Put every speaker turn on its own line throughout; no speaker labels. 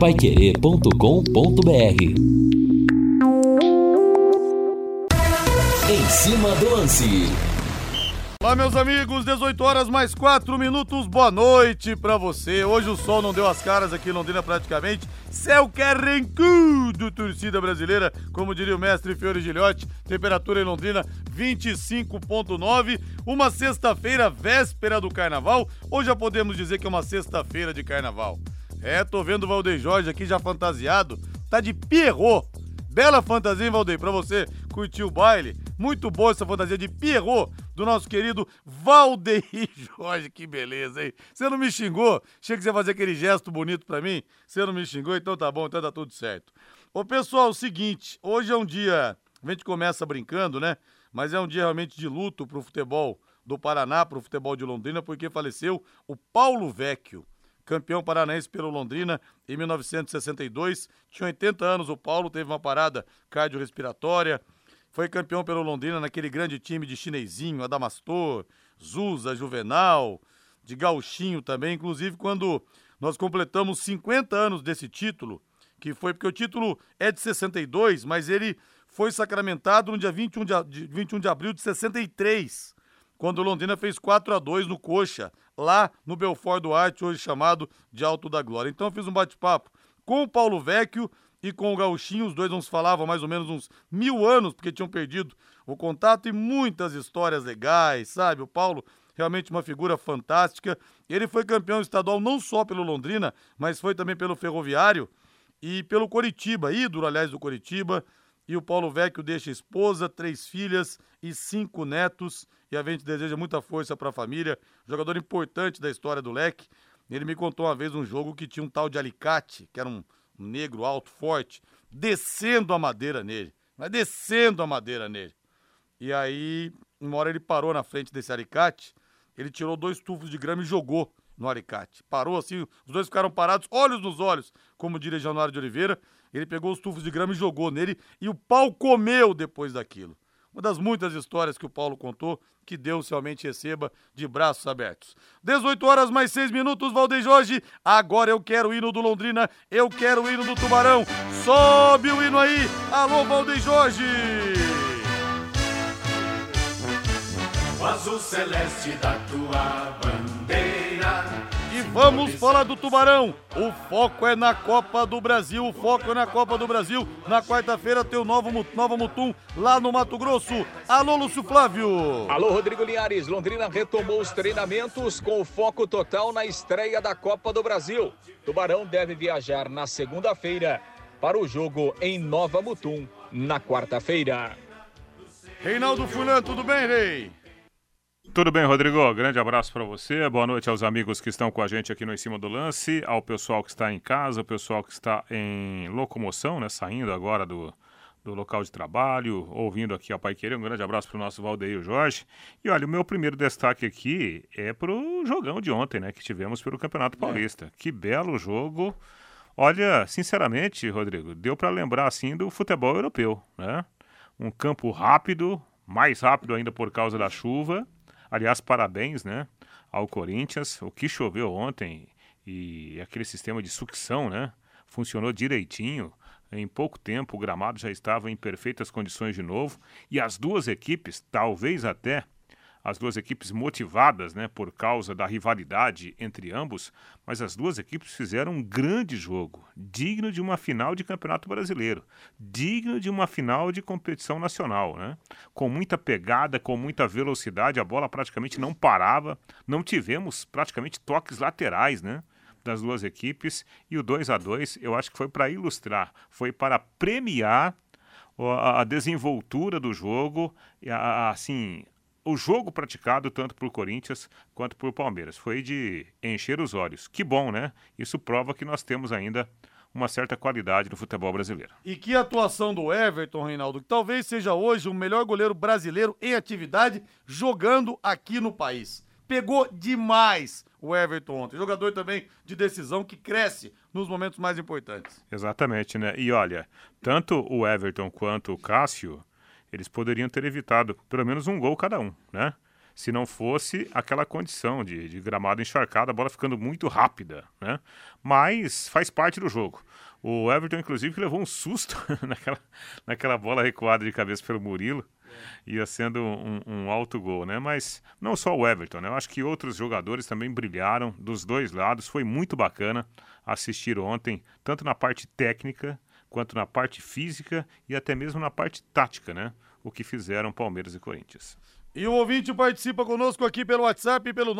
paiquerê.com.br Em cima do lance.
Olá, meus amigos, 18 horas mais 4 minutos, boa noite pra você. Hoje o sol não deu as caras aqui em Londrina praticamente. Céu carrancudo, torcida brasileira, como diria o mestre Fiore Gilhote. Temperatura em Londrina 25.9. Uma sexta-feira, véspera do carnaval, ou já podemos dizer que é uma sexta-feira de carnaval? É, tô vendo o Valdeir Jorge aqui já fantasiado, tá de Pierrot. Bela fantasia, hein, Valdeir, pra você curtir o baile. Muito boa essa fantasia de Pierrot do nosso querido Valdeir Jorge. Que beleza, hein? Você não me xingou? Achei que você fazer aquele gesto bonito pra mim. Você não me xingou? Então tá bom, então tá tudo certo. Ô, pessoal, o seguinte, hoje é um dia... A gente começa brincando, né? Mas é um dia realmente de luto pro futebol do Paraná, pro futebol de Londrina, porque faleceu o Paulo Vecchio campeão paranaense pelo Londrina em 1962. Tinha 80 anos, o Paulo teve uma parada cardiorrespiratória. Foi campeão pelo Londrina naquele grande time de Chinesinho, Adamastor, Zusa, Juvenal, de Gauchinho também. Inclusive, quando nós completamos 50 anos desse título, que foi porque o título é de 62, mas ele foi sacramentado no dia 21 de, 21 de abril de 63 quando o Londrina fez 4 a 2 no Coxa, lá no Belfort Duarte, hoje chamado de Alto da Glória. Então eu fiz um bate-papo com o Paulo Vecchio e com o Gauchinho, os dois não se falavam mais ou menos uns mil anos, porque tinham perdido o contato e muitas histórias legais, sabe? O Paulo realmente uma figura fantástica. Ele foi campeão estadual não só pelo Londrina, mas foi também pelo Ferroviário e pelo Coritiba, ídolo, aliás, do Coritiba. E o Paulo Vecchio deixa esposa, três filhas e cinco netos. E a gente deseja muita força para a família. Jogador importante da história do Leque. Ele me contou uma vez um jogo que tinha um tal de alicate, que era um, negro alto, forte, descendo a madeira nele. Mas descendo a madeira nele. E aí, uma hora ele parou na frente desse alicate, ele tirou dois tufos de grama e jogou no alicate. Parou assim, os dois ficaram parados, olhos nos olhos, como diria Januário de Oliveira. Ele pegou os tufos de grama e jogou nele e o pau comeu depois daquilo. Uma das muitas histórias que o Paulo contou, que Deus realmente receba de braços abertos. 18 horas mais 6 minutos, Valdeir Jorge. Agora eu quero o hino do Londrina, eu quero o hino do Tubarão. Sobe o hino aí. Alô, Valdeir Jorge.
O azul celeste da tua
vamos falar do Tubarão. O foco é na Copa do Brasil. O foco é na Copa do Brasil. Na quarta-feira tem o Novo, Nova Mutum lá no Mato Grosso. Alô, Lúcio Flávio.
Alô, Rodrigo Linhares. Londrina retomou os treinamentos com o foco total na estreia da Copa do Brasil. Tubarão deve viajar na segunda-feira para o jogo em Nova Mutum na quarta-feira.
Reinaldo Fulan, tudo bem, Rei?
Tudo bem, Rodrigo? Grande abraço para você. Boa noite aos amigos que estão com a gente aqui no Em Cima do Lance, ao pessoal que está em casa, ao pessoal que está em locomoção, né, saindo agora do, do local de trabalho, ouvindo aqui a Pai Querer. Um grande abraço para o nosso Valdeir Jorge. E olha, o meu primeiro destaque aqui é para o jogão de ontem, né, que tivemos pelo Campeonato é. Paulista. É. Que belo jogo. Olha, sinceramente, Rodrigo, deu para lembrar assim do futebol europeu, né? Um campo rápido, mais rápido ainda por causa da chuva Aliás, parabéns, né, ao Corinthians. O que choveu ontem e aquele sistema de sucção, né, funcionou direitinho. Em pouco tempo, o gramado já estava em perfeitas condições de novo e as duas equipes, talvez até as duas equipes motivadas né, por causa da rivalidade entre ambos, mas as duas equipes fizeram um grande jogo, digno de uma final de Campeonato Brasileiro, digno de uma final de competição nacional, né? Com muita pegada, com muita velocidade, a bola praticamente não parava, não tivemos praticamente toques laterais, né? Das duas equipes e o 2 a 2 eu acho que foi para ilustrar, foi para premiar a desenvoltura do jogo, assim, o jogo praticado tanto por Corinthians quanto por Palmeiras. Foi de encher os olhos. Que bom, né? Isso prova que nós temos ainda uma certa qualidade no futebol brasileiro.
E que atuação do Everton, Reinaldo, que talvez seja hoje o melhor goleiro brasileiro em atividade jogando aqui no país. Pegou demais o Everton ontem. Jogador também de decisão que cresce nos momentos mais importantes.
Exatamente, né? E olha, tanto o Everton quanto o Cássio eles poderiam ter evitado pelo menos um gol cada um, né? se não fosse aquela condição de, de gramado encharcado, a bola ficando muito rápida, né? Mas faz parte do jogo. O Everton, inclusive, levou um susto naquela, naquela bola recuada de cabeça pelo Murilo. Ia sendo um, um, alto gol, né? Mas não só o Everton, né? Eu acho que outros jogadores também brilharam dos dois lados. Foi muito bacana assistir ontem, tanto na parte técnica quanto na parte física e até mesmo na parte tática, né? O que fizeram Palmeiras e Corinthians.
E o ouvinte participa conosco aqui pelo WhatsApp, pelo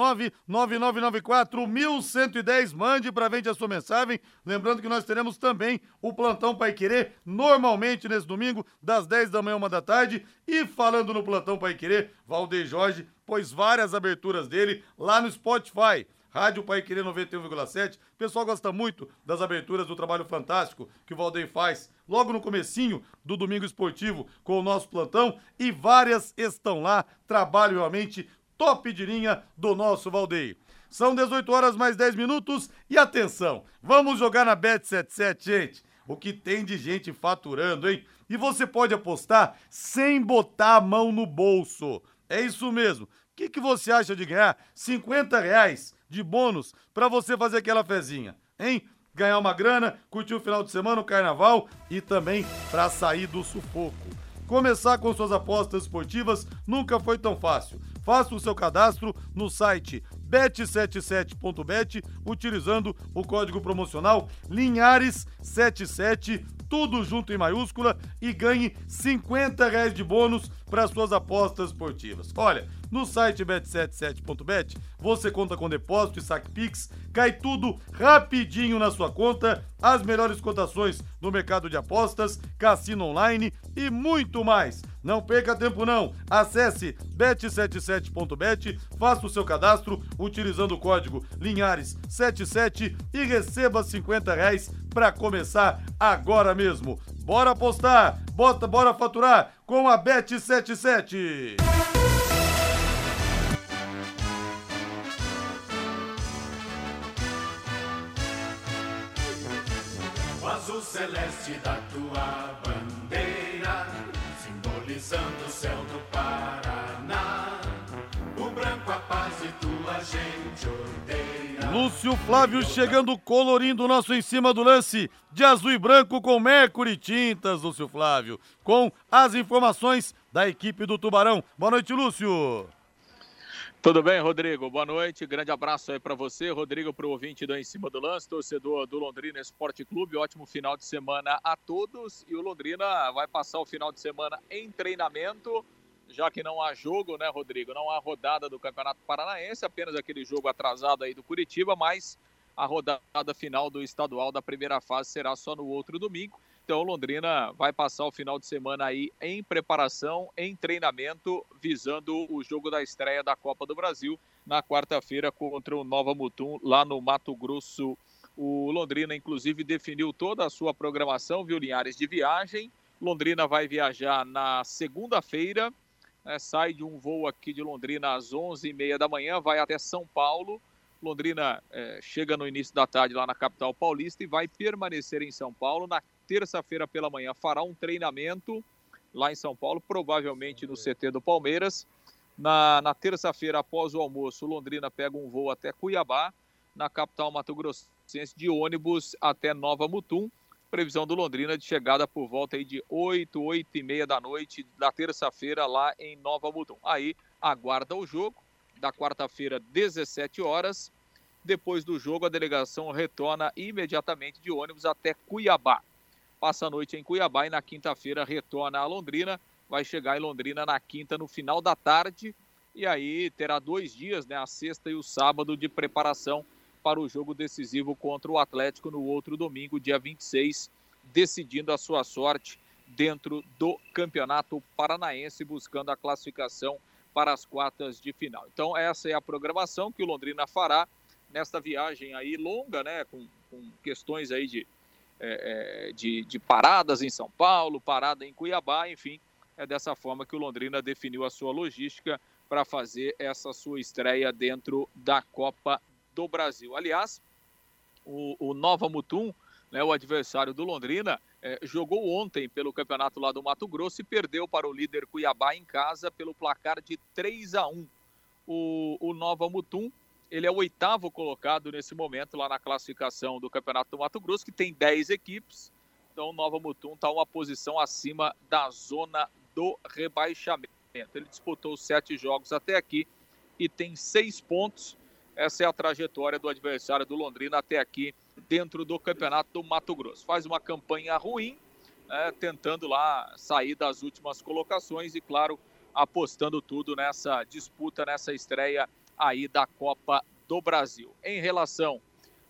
99994-1110. Mande para frente a sua mensagem. Lembrando que nós teremos também o Plantão Pai Querer, normalmente nesse domingo, das 10 da manhã, uma da tarde. E falando no Plantão Pai Querer, Valdeir Jorge pôs várias aberturas dele lá no Spotify. Rádio Pai Querer 91,7. O pessoal gosta muito das aberturas do trabalho fantástico que o Valdeir faz logo no comecinho do Domingo Esportivo com o nosso plantão e várias estão lá, trabalho realmente top de linha do nosso Valdeir. São 18 horas mais 10 minutos e atenção, vamos jogar na Bet77, gente. O que tem de gente faturando, hein? E você pode apostar sem botar a mão no bolso. É isso mesmo. O que, que você acha de ganhar 50 reais de bônus para você fazer aquela fezinha, hein? Ganhar uma grana, curtir o final de semana, o carnaval e também para sair do sufoco. Começar com suas apostas esportivas nunca foi tão fácil. Faça o seu cadastro no site bet77.bet utilizando o código promocional Linhares77 tudo junto em maiúscula e ganhe 50 reais de bônus para suas apostas esportivas. Olha, no site bet77.bet você conta com depósito e saque Pix, cai tudo rapidinho na sua conta, as melhores cotações no mercado de apostas, cassino online e muito mais. Não perca tempo não. Acesse bet77.bet, faça o seu cadastro utilizando o código Linhares77 e receba 50 reais para começar agora mesmo. Bora apostar, bota, bora faturar com a Bet77.
Celeste da tua bandeira, simbolizando o céu do Paraná. O branco a paz e tua gente odeia.
Lúcio Flávio chegando colorindo o nosso em cima do lance de azul e branco com Mercury Tintas, Lúcio Flávio, com as informações da equipe do Tubarão. Boa noite, Lúcio.
Tudo bem, Rodrigo? Boa noite. Grande abraço aí para você, Rodrigo, para o ouvinte do Em Cima do Lance, torcedor do Londrina Esporte Clube. Ótimo final de semana a todos. E o Londrina vai passar o final de semana em treinamento, já que não há jogo, né, Rodrigo? Não há rodada do Campeonato Paranaense, apenas aquele jogo atrasado aí do Curitiba, mas a rodada final do estadual da primeira fase será só no outro domingo. Então, Londrina vai passar o final de semana aí em preparação, em treinamento, visando o jogo da estreia da Copa do Brasil na quarta-feira contra o Nova Mutum, lá no Mato Grosso. O Londrina, inclusive, definiu toda a sua programação, viu, Linhares, de viagem. Londrina vai viajar na segunda-feira, né, sai de um voo aqui de Londrina às 11h30 da manhã, vai até São Paulo. Londrina eh, chega no início da tarde lá na capital paulista e vai permanecer em São Paulo na terça-feira pela manhã fará um treinamento lá em São Paulo, provavelmente no CT do Palmeiras. Na, na terça-feira, após o almoço, Londrina pega um voo até Cuiabá, na capital Mato Grossense, de ônibus até Nova Mutum. Previsão do Londrina de chegada por volta aí de 8, 8 e meia da noite da terça-feira lá em Nova Mutum. Aí aguarda o jogo da quarta-feira, 17 horas. Depois do jogo, a delegação retorna imediatamente de ônibus até Cuiabá passa a noite em Cuiabá e na quinta-feira retorna a Londrina. Vai chegar em Londrina na quinta, no final da tarde. E aí terá dois dias, né, a sexta e o sábado, de preparação para o jogo decisivo contra o Atlético no outro domingo, dia 26, decidindo a sua sorte dentro do Campeonato Paranaense, buscando a classificação para as quartas de final. Então, essa é a programação que o Londrina fará nesta viagem aí longa, né, com, com questões aí de é, é, de, de paradas em São Paulo, parada em Cuiabá, enfim, é dessa forma que o Londrina definiu a sua logística para fazer essa sua estreia dentro da Copa do Brasil. Aliás, o, o Nova Mutum, né, o adversário do Londrina, é, jogou ontem pelo campeonato lá do Mato Grosso e perdeu para o líder Cuiabá em casa pelo placar de 3 a 1. o, o Nova Mutum, ele é o oitavo colocado nesse momento lá na classificação do Campeonato do Mato Grosso, que tem 10 equipes. Então Nova Mutum está uma posição acima da zona do rebaixamento. Ele disputou sete jogos até aqui e tem seis pontos. Essa é a trajetória do adversário do Londrina até aqui dentro do Campeonato do Mato Grosso. Faz uma campanha ruim, né, tentando lá sair das últimas colocações e, claro, apostando tudo nessa disputa, nessa estreia aí da Copa do Brasil. Em relação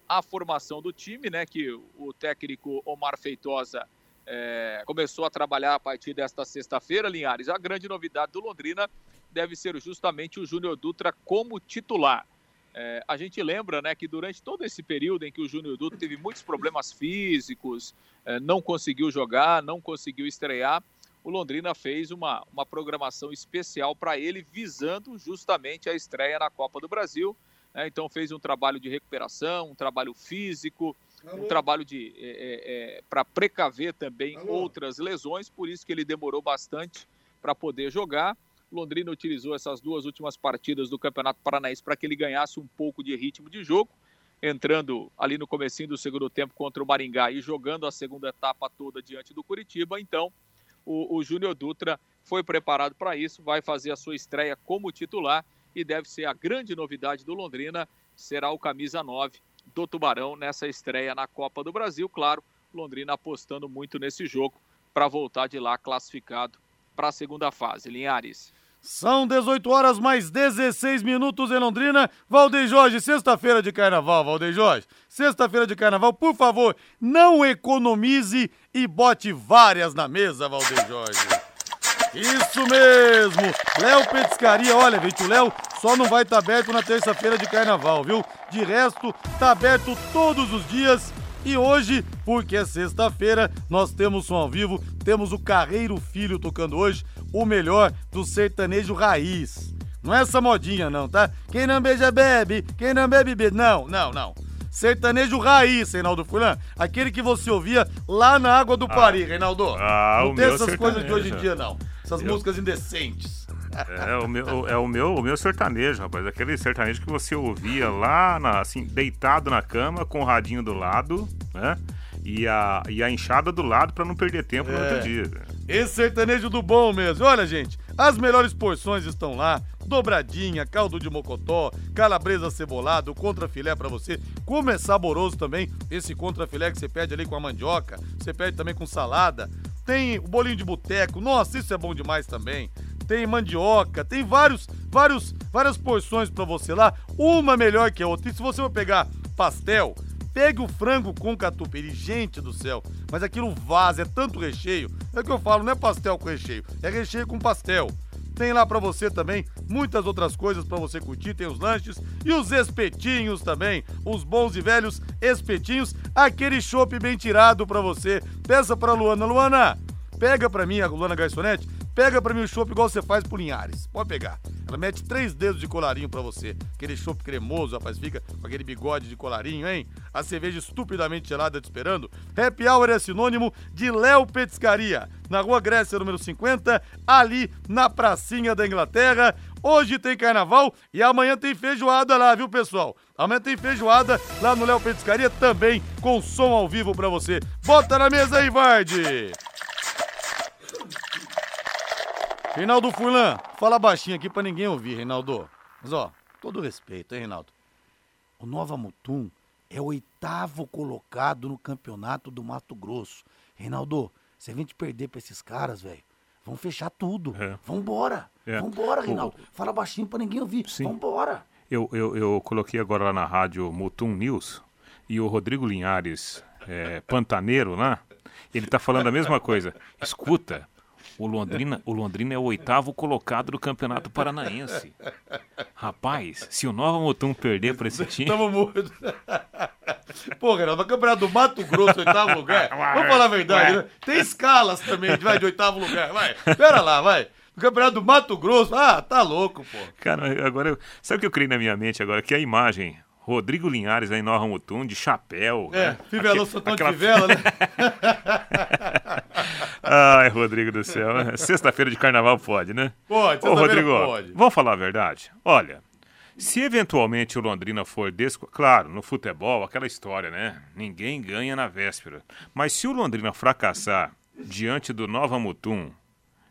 à formação do time, né, que o técnico Omar Feitosa é, começou a trabalhar a partir desta sexta-feira, Linhares, a grande novidade do Londrina deve ser justamente o Júnior Dutra como titular. É, a gente lembra né, que durante todo esse período em que o Júnior Dutra teve muitos problemas físicos, é, não conseguiu jogar, não conseguiu estrear, o Londrina fez uma, uma programação especial para ele, visando justamente a estreia na Copa do Brasil. Né? Então fez um trabalho de recuperação, um trabalho físico, Alô? um trabalho de é, é, é para precaver também Alô? outras lesões, por isso que ele demorou bastante para poder jogar. Londrina utilizou essas duas últimas partidas do Campeonato Paranaense para que ele ganhasse um pouco de ritmo de jogo, entrando ali no comecinho do segundo tempo contra o Maringá e jogando a segunda etapa toda diante do Curitiba. Então, o, o Júnior Dutra foi preparado para isso, vai fazer a sua estreia como titular e deve ser a grande novidade do Londrina, será o camisa 9 do Tubarão nessa estreia na Copa do Brasil. Claro, Londrina apostando muito nesse jogo para voltar de lá classificado para a segunda fase. Linhares.
São 18 horas mais 16 minutos em Londrina. Valdeir Jorge, sexta-feira de carnaval, Valdeir Jorge. Sexta-feira de carnaval, por favor, não economize e bote várias na mesa, Valdeir Jorge. Isso mesmo! Léo Petiscaria, olha, gente, o Léo só não vai estar tá aberto na terça-feira de carnaval, viu? De resto, tá aberto todos os dias e hoje, porque é sexta-feira, nós temos som ao vivo, temos o Carreiro Filho tocando hoje, o melhor do sertanejo raiz. Não é essa modinha não, tá? Quem não beija bebe, quem não bebe bebe. Não, não, não. Sertanejo raiz, Reinaldo Fulan. Aquele que você ouvia lá na Água do Pari, ah, Reinaldo.
Ah,
não tem essas coisas de hoje em dia, não. Essas eu... músicas indecentes.
É o meu, é o meu, o meu sertanejo, rapaz. Aquele sertanejo que você ouvia lá, na, assim, deitado na cama, com o radinho do lado, né? E a, e a enxada do lado para não perder tempo é. no outro é. dia.
Esse sertanejo do bom mesmo. Olha, gente, as melhores porções estão lá. Dobradinha, caldo de mocotó, calabresa cebolado, contrafilé para você. Como é saboroso também esse contrafilé que você pede ali com a mandioca. Você pede também com salada. Tem o bolinho de boteco. Nossa, isso é bom demais também tem mandioca, tem vários, vários, várias porções para você lá, uma melhor que a outra. E se você for pegar pastel, pegue o frango com catupiry, gente do céu, mas aquilo vaza, é tanto recheio. É o que eu falo, não é pastel com recheio, é recheio com pastel. Tem lá para você também muitas outras coisas para você curtir, tem os lanches e os espetinhos também, os bons e velhos espetinhos, aquele chopp bem tirado para você. Peça para Luana, Luana, pega para mim a Luana Garçonete Pega pra mim o chopp igual você faz pro Linhares. Pode pegar. Ela mete três dedos de colarinho pra você. Aquele chopp cremoso, rapaz, fica com aquele bigode de colarinho, hein? A cerveja estupidamente gelada te esperando. Happy Hour é sinônimo de Léo Petiscaria. Na Rua Grécia, número 50, ali na pracinha da Inglaterra. Hoje tem carnaval e amanhã tem feijoada lá, viu, pessoal? Amanhã tem feijoada lá no Léo Petiscaria também, com som ao vivo pra você. Bota na mesa aí, Varde! Reinaldo Furlan, fala baixinho aqui pra ninguém ouvir, Reinaldo. Mas ó, todo respeito, hein, Reinaldo? O Nova Mutum é o oitavo colocado no campeonato do Mato Grosso. Reinaldo, se a gente perder pra esses caras, velho, vão fechar tudo. É. Vambora. É. Vambora, Reinaldo. O... Fala baixinho pra ninguém ouvir. Sim. Vambora.
Eu, eu, eu coloquei agora lá na rádio Mutum News e o Rodrigo Linhares, é, pantaneiro lá, ele tá falando a mesma coisa. Escuta, o Londrina, o Londrina é o oitavo colocado do Campeonato Paranaense. Rapaz, se o Nova Mutum perder para esse time.
Tamo morto. Pô, Renato, o campeonato do Mato Grosso, oitavo lugar. Vamos falar a verdade, né? Tem escalas também, vai, de oitavo lugar. Vai, pera lá, vai. O campeonato do Mato Grosso, ah, tá louco, pô.
Cara, agora eu. Sabe o que eu criei na minha mente agora? Que a imagem Rodrigo Linhares aí no Mutum, de chapéu.
É, né? fivelou Aquele, aquela... de fivela, né?
Ai, Rodrigo do céu. Sexta-feira de carnaval pode, né?
Pode,
Ô, Rodrigo, pode. Vamos falar a verdade? Olha, Se eventualmente o Londrina for desco... Claro, no futebol, aquela história, né? Ninguém ganha na véspera. Mas se o Londrina fracassar diante do Nova Mutum,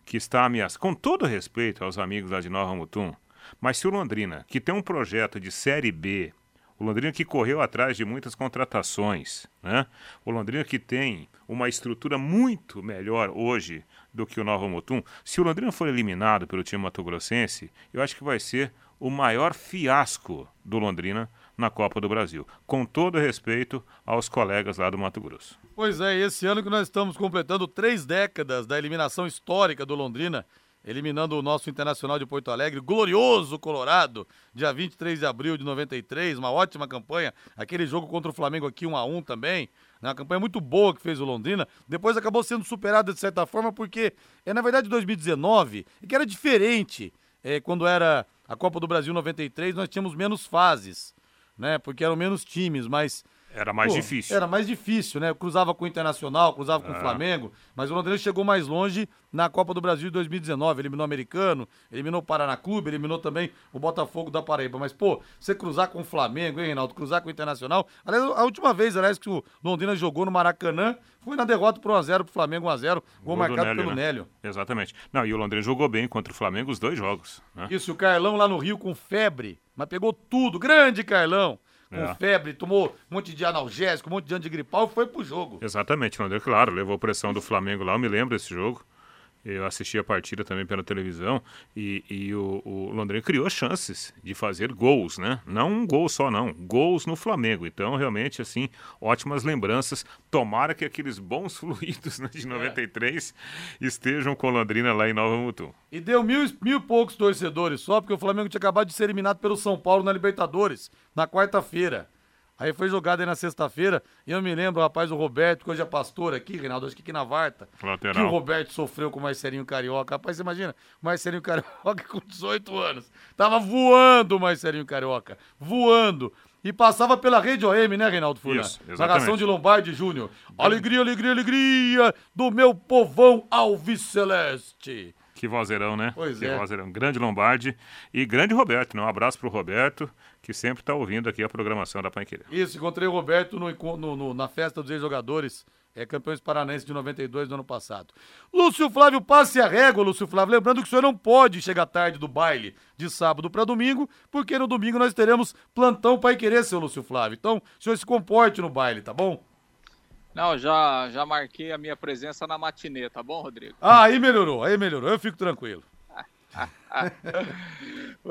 que está ameaçado, com todo respeito aos amigos lá de Nova Mutum, mas se o Londrina, que tem um projeto de Série B, o Londrina que correu atrás de muitas contratações, né? O Londrina que tem uma estrutura muito melhor hoje do que o Nova Mutum. Se o Londrina for eliminado pelo time mato-grossense, eu acho que vai ser o maior fiasco do Londrina na Copa do Brasil, com todo respeito aos colegas lá do Mato Grosso.
Pois é, esse ano que nós estamos completando três décadas da eliminação histórica do Londrina, eliminando o nosso Internacional de Porto Alegre, glorioso Colorado, dia 23 de abril de 93, uma ótima campanha, aquele jogo contra o Flamengo aqui 1 a 1 também, né, uma campanha muito boa que fez o Londrina, depois acabou sendo superada de certa forma porque é na verdade 2019, e que era diferente, é, quando era a Copa do Brasil 93 nós tínhamos menos fases, né? Porque eram menos times, mas
era mais Pô, difícil.
Era mais difícil, né? Cruzava com o Internacional, cruzava com o é. Flamengo, mas o Londrina chegou mais longe na Copa do Brasil de 2019. Eliminou o Americano, eliminou o Paraná Clube, eliminou também o Botafogo da Paraíba. Mas, pô, você cruzar com o Flamengo, hein, Reinaldo? Cruzar com o Internacional. Aliás, a última vez, aliás, que o Londrina jogou no Maracanã foi na derrota por 1x0 pro Flamengo, 1x0, gol, gol marcado Nélio, pelo né? Nélio.
Exatamente. Não, e o Londrina jogou bem contra o Flamengo os dois jogos. Né?
Isso, o Carlão lá no Rio com febre, mas pegou tudo. Grande Carlão com é. febre, tomou um monte de analgésico, um monte de antigripal e foi pro jogo.
Exatamente, André, claro, levou pressão do Flamengo lá, eu me lembro desse jogo. Eu assisti a partida também pela televisão e, e o, o, Londrina criou chances de fazer gols, né? Não um gol só, não. Gols no Flamengo. Então, realmente, assim, ótimas lembranças. Tomara que aqueles bons fluidos né, de 93 é. estejam com Londrina lá em Nova Mutum.
E deu mil, mil e poucos torcedores só, porque o Flamengo tinha acabado de ser eliminado pelo São Paulo na Libertadores, na quarta-feira. Aí foi jogado aí na sexta-feira. E eu me lembro, rapaz, o Roberto, que hoje é pastor aqui, Reinaldo, acho que aqui na Varta.
Lateral.
Que o Roberto sofreu com o Marcelinho Carioca. Rapaz, você imagina, o Marcelinho Carioca com 18 anos. Tava voando o Marcelinho Carioca. Voando. E passava pela rede OM, né, Reinaldo Furlan? Isso, exatamente. Narração de Lombardi Júnior. Alegria, alegria, alegria do meu povão Alves Celeste.
Que vozeirão, né?
Pois
que
é.
Vozeirão. Grande Lombardi e grande Roberto, né? Um abraço pro Roberto que sempre está ouvindo aqui a programação da Panqueira.
Isso, encontrei o Roberto no, no, no, na festa dos ex-jogadores, é, campeões paranaenses de 92 do ano passado. Lúcio Flávio, passe a régua, Lúcio Flávio. Lembrando que o senhor não pode chegar tarde do baile de sábado para domingo, porque no domingo nós teremos plantão Pai Querer, seu Lúcio Flávio. Então, o senhor se comporte no baile, tá bom?
Não, já, já marquei a minha presença na matinê, tá bom, Rodrigo?
Ah, aí melhorou, aí melhorou, eu fico tranquilo.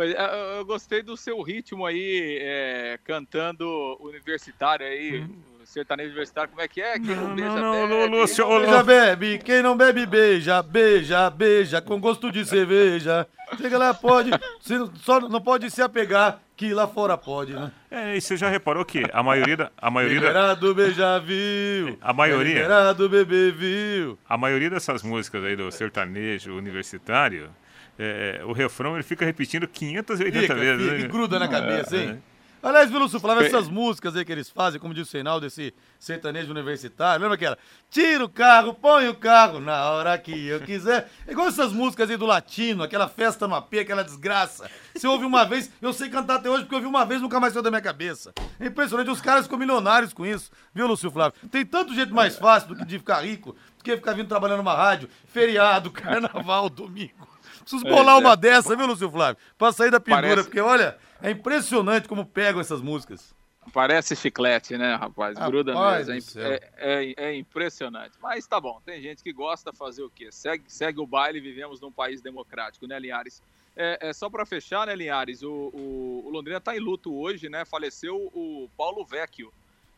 eu gostei do seu ritmo aí, é, cantando universitário aí. Hum. Sertanejo universitário, como é que é? Quem não, não beija, não, bebe. Não,
Lúcio, quem não beija, bebe. Quem não bebe, beija. Beija, beija, com gosto de cerveja. Chega lá, pode. Só não pode se apegar, que lá fora pode, né?
É, e você já reparou que a maioria da. A maioria
liberado beija viu.
A maioria.
Liberado bebê viu.
A maioria dessas músicas aí do sertanejo universitário é, o refrão ele fica repetindo 580 fica, vezes. Fica,
né? Gruda na cabeça, é, hein? Aliás, viu, Lúcio Flávio, essas músicas aí que eles fazem, como disse o Reinaldo, desse sertanejo universitário, lembra aquela? Tira o carro, põe o carro na hora que eu quiser. É igual essas músicas aí do latino, aquela festa no AP, aquela desgraça. Se eu ouvi uma vez, eu sei cantar até hoje, porque eu ouvi uma vez nunca mais saiu da minha cabeça. É impressionante, os caras ficam milionários com isso, viu, Lúcio Flávio? Tem tanto jeito mais fácil do que de ficar rico, do que ficar vindo trabalhando numa rádio, feriado, carnaval, domingo. Preciso bolar é, uma é. dessa, viu, Lúcio Flávio? Pra sair da pendura, Parece... porque olha, é impressionante como pegam essas músicas.
Parece chiclete, né, rapaz? rapaz Gruda mesmo. É, é, é, impressionante. Mas tá bom, tem gente que gosta de fazer o quê? Segue, segue o baile, vivemos num país democrático, né, Linhares? É, é só para fechar, né, Linhares? O, o, o Londrina tá em luto hoje, né? Faleceu o Paulo Vecchio.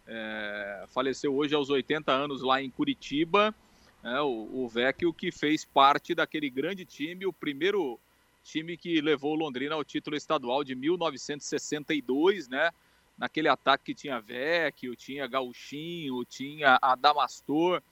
É, faleceu hoje aos 80 anos lá em Curitiba né, o, o Vecchio que fez parte daquele grande time, o primeiro time que levou Londrina ao título estadual de 1962, né? Naquele ataque que tinha Vecchio, tinha Gauchinho, tinha Adamastor,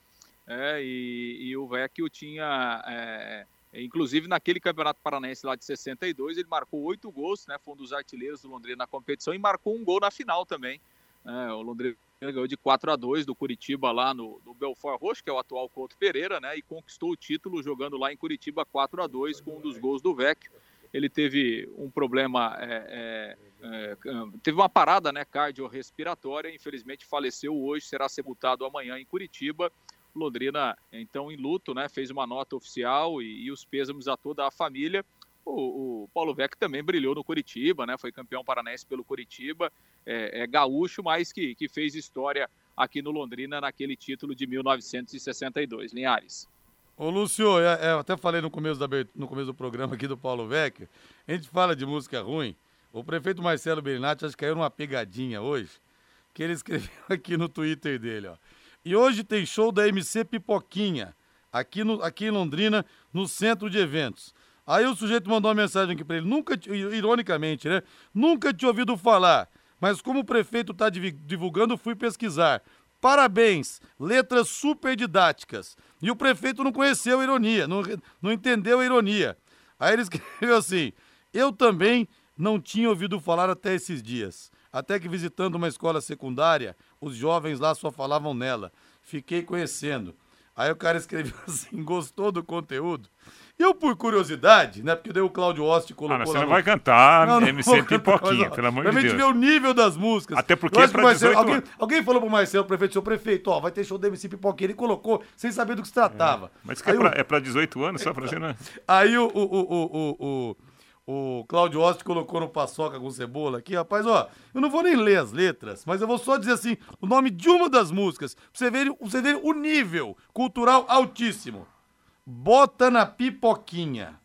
é, e, e, o Vecchio tinha, é, inclusive naquele campeonato paranaense lá de 62, ele marcou oito gols, né? Foi um dos artilheiros do Londrina na competição e marcou um gol na final também. É, o Londrina ganhou de 4 a 2 do Curitiba lá no, no Belfort Roxo, que é o atual Couto Pereira, né? E conquistou o título jogando lá em Curitiba 4 a 2 com um dos gols do Vecchio. Ele teve um problema é, é,
é, teve uma parada né, cardiorrespiratória, infelizmente faleceu hoje, será sepultado amanhã em Curitiba. Londrina, então, em luto, né, fez uma nota oficial e, e os pêsames a toda a família. O, o, Paulo Vec também brilhou no Curitiba, né, foi campeão paranaense pelo Curitiba, é, é gaúcho, mas que, que fez história aqui no Londrina naquele título de 1962. Linhares.
Ô, Lúcio, é, é, eu até falei no começo, da, no começo do programa aqui do Paulo Vec, a gente fala de música ruim, o prefeito Marcelo Bernatti acho que caiu numa pegadinha hoje, que ele escreveu aqui no Twitter dele, ó. E hoje tem show da MC Pipoquinha, aqui, no, aqui em Londrina, no centro de eventos. Aí o sujeito mandou uma mensagem aqui para ele, nunca, ironicamente, né? Nunca tinha ouvido falar, mas como o prefeito está divulgando, fui pesquisar. Parabéns, letras super didáticas. E o prefeito não conheceu a ironia, não, não entendeu a ironia. Aí ele escreveu assim: Eu também não tinha ouvido falar até esses dias. Até que visitando uma escola secundária, os jovens lá só falavam nela. Fiquei conhecendo. Aí o cara escreveu assim: gostou do conteúdo? Eu, por curiosidade, né? Porque daí o Cláudio Osti colocou. Ah,
você não vai cantar não, não MC Pipoquinha, mas, pelo amor de Deus. Pra
gente ver o nível das músicas.
Até porque é pra Marcelo,
alguém, alguém, falou pro Marcelo, prefeito, seu prefeito, ó, vai ter show do MC Pipoquinha. Ele colocou sem saber do que se tratava. É,
mas que é, pra, o... é pra 18 anos só pra você, né?
Aí o, o, o, o o Cláudio Osti colocou no paçoca com cebola aqui, rapaz, ó, eu não vou nem ler as letras, mas eu vou só dizer assim, o nome de uma das músicas, pra você ver, você ver o nível cultural altíssimo. Bota na pipoquinha.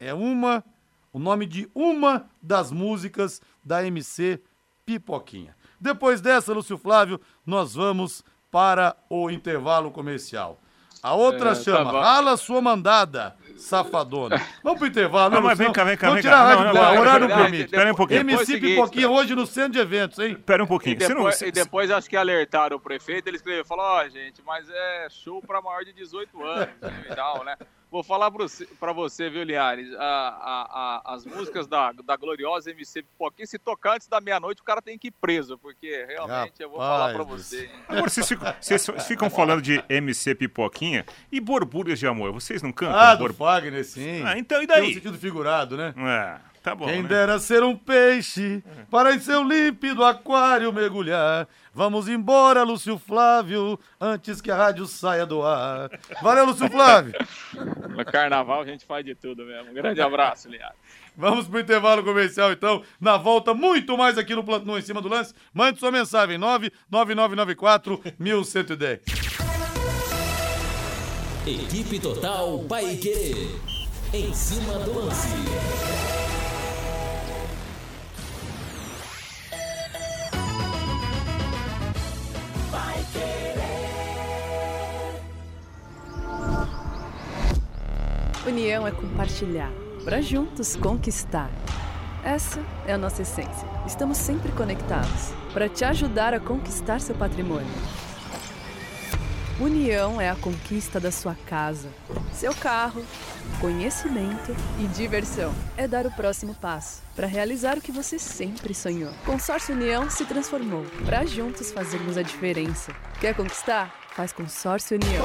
É uma, o nome de uma das músicas da MC Pipoquinha. Depois dessa, Lúcio Flávio, nós vamos para o intervalo comercial. A outra é, chama tá Rala Sua Mandada safadona. Vamos pro intervalo,
não, mas vem cá, vem cá,
Vamos
tirar a
rádio do ar, horário não permite.
Pera um pouquinho.
MC Pipoquinha hoje no centro de eventos, hein?
Pera um pouquinho.
E depois, não... e depois acho que alertaram o prefeito, ele escreveu, falou, ó, oh, gente, mas é show pra maior de 18 anos e tal, né? Vou falar para você, viu, Liares? A, a, a, as músicas da, da gloriosa MC Pipoquinha, se tocar antes da meia-noite, o cara tem que ir preso, porque realmente Rapaz. eu vou falar para você.
Agora, vocês ficam, vocês ficam falando de MC Pipoquinha e borbulhas de amor. Vocês não cantam?
Ah, do Fagner, sim.
Ah, então e daí? Tem
um sentido figurado, né?
É. Tá bom,
Quem
né?
dera ser um peixe para em seu límpido aquário mergulhar. Vamos embora, Lúcio Flávio, antes que a rádio saia do ar. Valeu, Lúcio Flávio.
No carnaval a gente faz de tudo mesmo. Um grande abraço, Liado.
Vamos pro intervalo comercial, então. Na volta, muito mais aqui no Plantão Em Cima do Lance. Mande sua mensagem, 99994 1110.
Equipe Total Paique. Em cima do lance.
União é compartilhar, para juntos conquistar. Essa é a nossa essência. Estamos sempre conectados para te ajudar a conquistar seu patrimônio. União é a conquista da sua casa, seu carro, conhecimento e diversão. É dar o próximo passo para realizar o que você sempre sonhou. Consórcio União se transformou para juntos fazermos a diferença. Quer conquistar? Faz Consórcio União.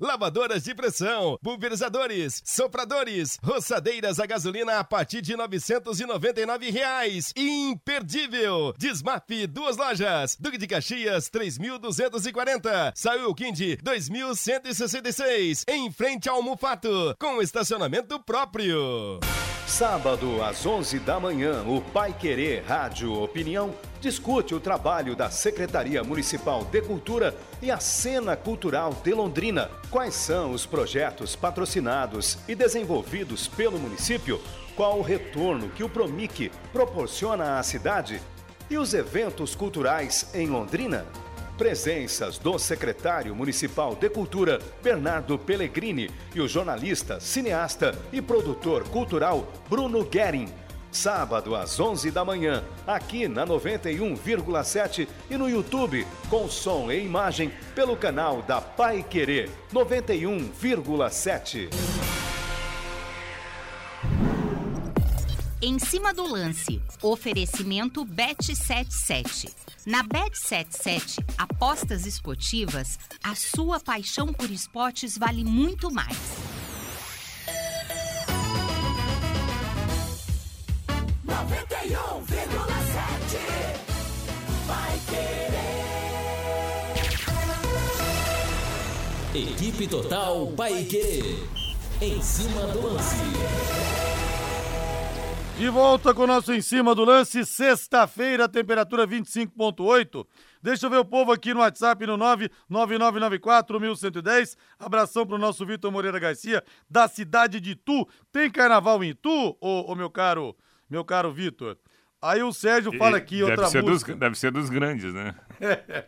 lavadoras de pressão, pulverizadores, sopradores, roçadeiras a gasolina a partir de 999 reais. Imperdível! Desmap, duas lojas. Duque de Caxias, 3.240. Saiu Quindi, 2.166. Em frente ao Mufato, com estacionamento próprio.
Sábado, às 11 da manhã, o Pai Querer Rádio Opinião discute o trabalho da Secretaria Municipal de Cultura e a cena cultural de Londrina. Quais são os projetos patrocinados e desenvolvidos pelo município? Qual o retorno que o Promic proporciona à cidade? E os eventos culturais em Londrina? Presenças do secretário municipal de Cultura, Bernardo Pellegrini, e o jornalista, cineasta e produtor cultural Bruno Guerin sábado às 11 da manhã, aqui na 91,7 e no YouTube, com som e imagem pelo canal da Pai Querer 91,7.
Em cima do lance, oferecimento Bet77. Na Bet77, apostas esportivas, a sua paixão por esportes vale muito mais.
Equipe Total Paique. Em cima do lance.
De volta com o nosso em cima do lance, sexta-feira, temperatura 25.8. Deixa eu ver o povo aqui no WhatsApp no 999941110. Abração pro nosso Vitor Moreira Garcia, da cidade de Itu. Tem carnaval em Itu, ô, ô meu caro, meu caro Vitor? Aí o Sérgio fala aqui outra
deve ser
música.
Dos, deve ser dos grandes, né?
É,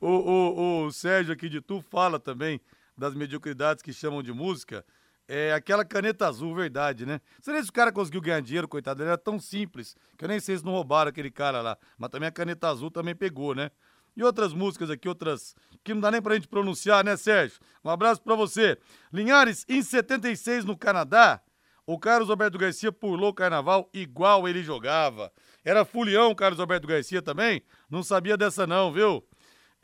o, o, o Sérgio aqui de Tu fala também das mediocridades que chamam de música. É aquela caneta azul, verdade, né? Será se o cara conseguiu ganhar dinheiro, coitado, ele era tão simples, que eu nem sei se não roubaram aquele cara lá. Mas também a caneta azul também pegou, né? E outras músicas aqui, outras que não dá nem pra gente pronunciar, né, Sérgio? Um abraço pra você. Linhares, em 76 no Canadá, o Carlos Alberto Garcia pulou o carnaval igual ele jogava. Era fulião o Carlos Alberto Garcia também? Não sabia dessa não, viu?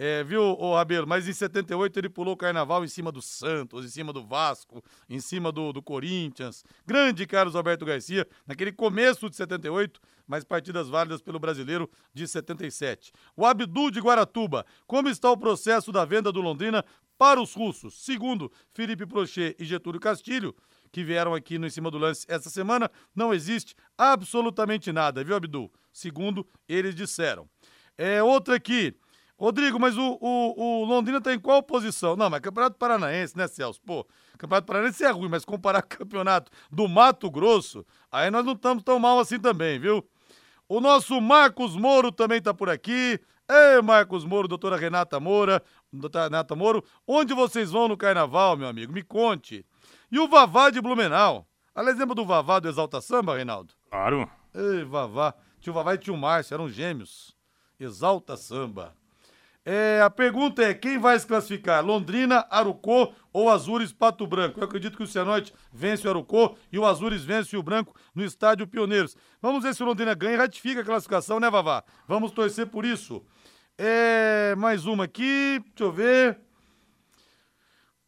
É, viu, ô Rabelo? Mas em 78 ele pulou o carnaval em cima do Santos, em cima do Vasco, em cima do, do Corinthians. Grande Carlos Alberto Garcia, naquele começo de 78, mas partidas válidas pelo brasileiro de 77. O Abdul de Guaratuba, como está o processo da venda do Londrina para os russos? Segundo Felipe Prochet e Getúlio Castilho, que vieram aqui no Em Cima do Lance essa semana, não existe absolutamente nada, viu, Abdul? Segundo eles disseram. É outra aqui. Rodrigo, mas o, o, o Londrina tá em qual posição? Não, mas Campeonato Paranaense, né, Celso? Pô, Campeonato Paranaense é ruim, mas comparar com o Campeonato do Mato Grosso, aí nós não estamos tão mal assim também, viu? O nosso Marcos Moro também tá por aqui. Ei, Marcos Moro, doutora Renata Moura, doutora Renata Moro, onde vocês vão no carnaval, meu amigo? Me conte. E o Vavá de Blumenau. Aliás, lembra do Vavá do Exalta Samba, Reinaldo?
Claro.
Ei, Vavá. Tio Vavá e tio Márcio eram gêmeos. Exalta Samba. É, a pergunta é: quem vai se classificar? Londrina, Arucô ou Azures Pato Branco? Eu acredito que o Cianorte vence o Arucô e o Azures vence o Branco no estádio Pioneiros. Vamos ver se o Londrina ganha e ratifica a classificação, né, Vavá? Vamos torcer por isso. É, mais uma aqui, deixa eu ver.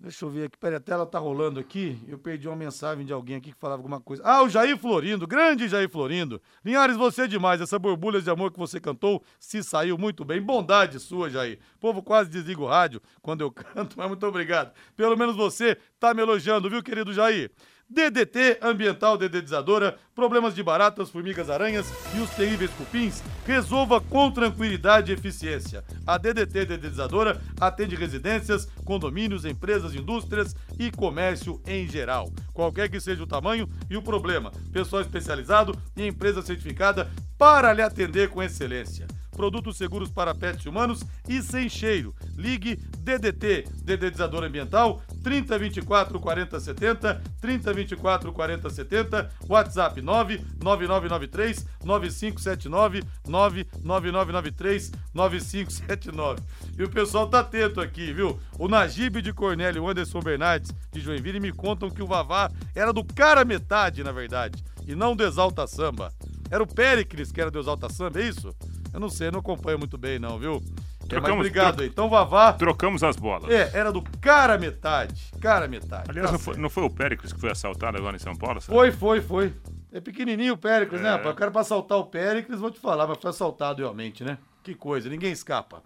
Deixa eu ver aqui, peraí, a tela tá rolando aqui. Eu perdi uma mensagem de alguém aqui que falava alguma coisa. Ah, o Jair Florindo, grande Jair Florindo. Linhares, você é demais. Essa borbulha de amor que você cantou se saiu muito bem. Bondade sua, Jair. O povo quase desliga o rádio quando eu canto, mas muito obrigado. Pelo menos você tá me elogiando, viu, querido Jair? DDT Ambiental Dedetizadora, problemas de baratas, formigas, aranhas e os terríveis cupins, resolva com tranquilidade e eficiência. A DDT Dedetizadora atende residências, condomínios, empresas, indústrias e comércio em geral. Qualquer que seja o tamanho e o problema, pessoal especializado e empresa certificada para lhe atender com excelência produtos seguros para pets humanos e sem cheiro. Ligue DDT, Dedetizador Ambiental, 3024 4070, 3024 4070, WhatsApp 99993 9579, 99993 9579. E o pessoal tá atento aqui, viu? O Najib de Cornélio, o Anderson Bernardes de Joinville me contam que o Vavá era do cara metade, na verdade, e não do Exalta Samba. Era o Péricles que era do Exalta Samba, é isso? Eu não sei, eu não acompanho muito bem, não, viu? Trocamos, é, obrigado tro... aí. Então, Vavá.
Trocamos as bolas.
É, era do cara metade. Cara metade.
Aliás, tá não, foi, não, foi, o Péricles que foi assaltado agora em São Paulo?
Sabe? Foi, foi, foi. É pequenininho o Péricles, né, é. né, rapaz? O cara pra assaltar o Péricles, vou te falar, mas foi assaltado realmente, né? Que coisa, ninguém escapa.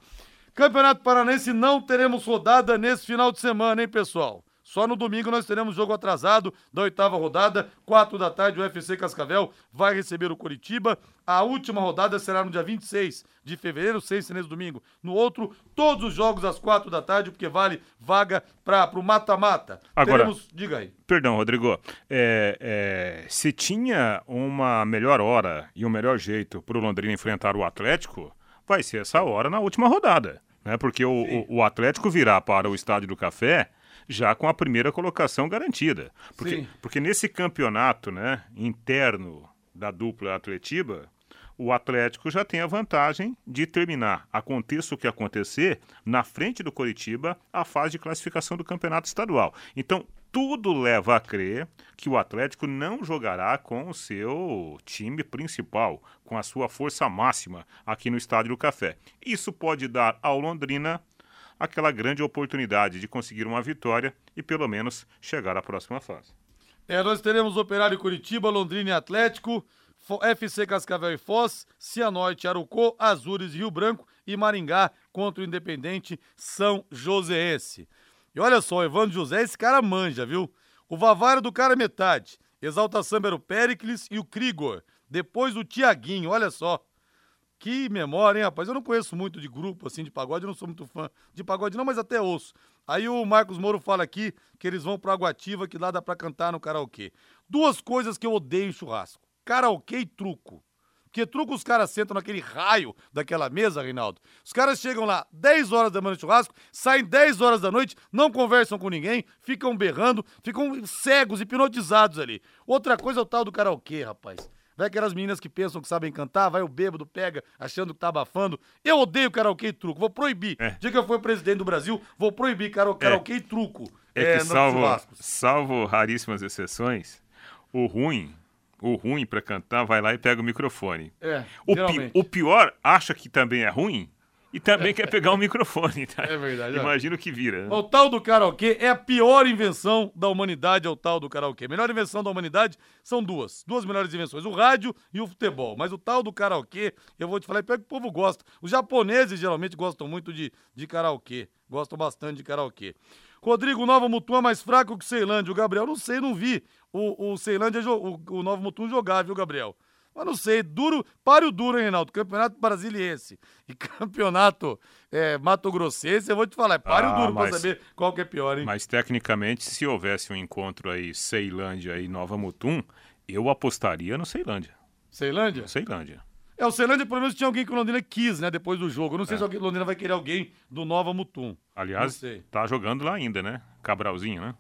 Campeonato Paranense não teremos rodada nesse final de semana, hein, pessoal? Só no domingo nós teremos jogo atrasado da oitava rodada, quatro da tarde, o UFC Cascavel vai receber o Curitiba. A última rodada será no dia 26 de fevereiro, seis nesse domingo. No outro, todos os jogos às quatro da tarde, porque vale vaga para o mata-mata.
Agora, teremos... diga aí. Perdão, Rodrigo. É, é, se tinha uma melhor hora e um melhor jeito para o Londrina enfrentar o Atlético, vai ser essa hora na última rodada. Né? Porque o, o, o Atlético virá para o Estádio do Café já com a primeira colocação garantida. Porque, porque nesse campeonato né, interno da dupla Atletiba, o Atlético já tem a vantagem de terminar, aconteça o que acontecer, na frente do Coritiba, a fase de classificação do campeonato estadual. Então, tudo leva a crer que o Atlético não jogará com o seu time principal, com a sua força máxima aqui no Estádio do Café. Isso pode dar ao Londrina aquela grande oportunidade de conseguir uma vitória e pelo menos chegar à próxima fase.
É, nós teremos Operário Curitiba, Londrina e Atlético. FC Cascavel e Foz, Cianorte, Arucô, Azures, Rio Branco e Maringá contra o Independente São Joséense. E olha só, Evandro José, esse cara manja, viu? O Vavário do cara metade. Exalta Samba era o Pericles e o Krigor. Depois o Tiaguinho, olha só. Que memória, hein, rapaz? Eu não conheço muito de grupo, assim, de pagode, eu não sou muito fã de pagode não, mas até ouço. Aí o Marcos Moro fala aqui que eles vão pro Aguativa, que lá dá pra cantar no karaokê. Duas coisas que eu odeio em churrasco karaokê e truco. Porque truco os caras sentam naquele raio daquela mesa, Reinaldo. Os caras chegam lá 10 horas da manhã no churrasco, saem 10 horas da noite, não conversam com ninguém, ficam berrando, ficam cegos, hipnotizados ali. Outra coisa é o tal do karaokê, rapaz. Vai aquelas meninas que pensam que sabem cantar, vai o bêbado, pega, achando que tá abafando. Eu odeio karaokê e truco, vou proibir. É. Dia que eu for presidente do Brasil, vou proibir karaokê é. e truco.
É, é que salvo, salvo raríssimas exceções, o ruim o ruim para cantar vai lá e pega o microfone.
É,
o, pi o pior acha que também é ruim e também quer pegar o microfone. Tá?
É verdade.
Imagina o que vira.
Né? O tal do karaokê é a pior invenção da humanidade, é o tal do karaokê. A melhor invenção da humanidade são duas. Duas melhores invenções, o rádio e o futebol. Mas o tal do karaokê, eu vou te falar, é pior que o povo gosta. Os japoneses geralmente gostam muito de, de karaokê. Gostam bastante de karaokê. Rodrigo, Nova Mutum é mais fraco que o Ceilândia. O Gabriel, não sei, não vi o, o Ceilândia, o, o Nova Mutum jogar, viu, Gabriel? Mas não sei, duro, pare o duro, hein, Reinaldo? Campeonato Brasiliense e campeonato é, Mato Grossense, eu vou te falar, pare ah, o duro mas, pra saber qual que é pior, hein?
Mas tecnicamente, se houvesse um encontro aí, Ceilândia e Nova Mutum, eu apostaria no Ceilândia.
Ceilândia?
Ceilândia.
É, o Ceilândia pelo menos tinha alguém que o Londrina quis, né, depois do jogo. Eu não sei é. se o Londrina vai querer alguém do Nova Mutum.
Aliás, tá jogando lá ainda, né? Cabralzinho, né?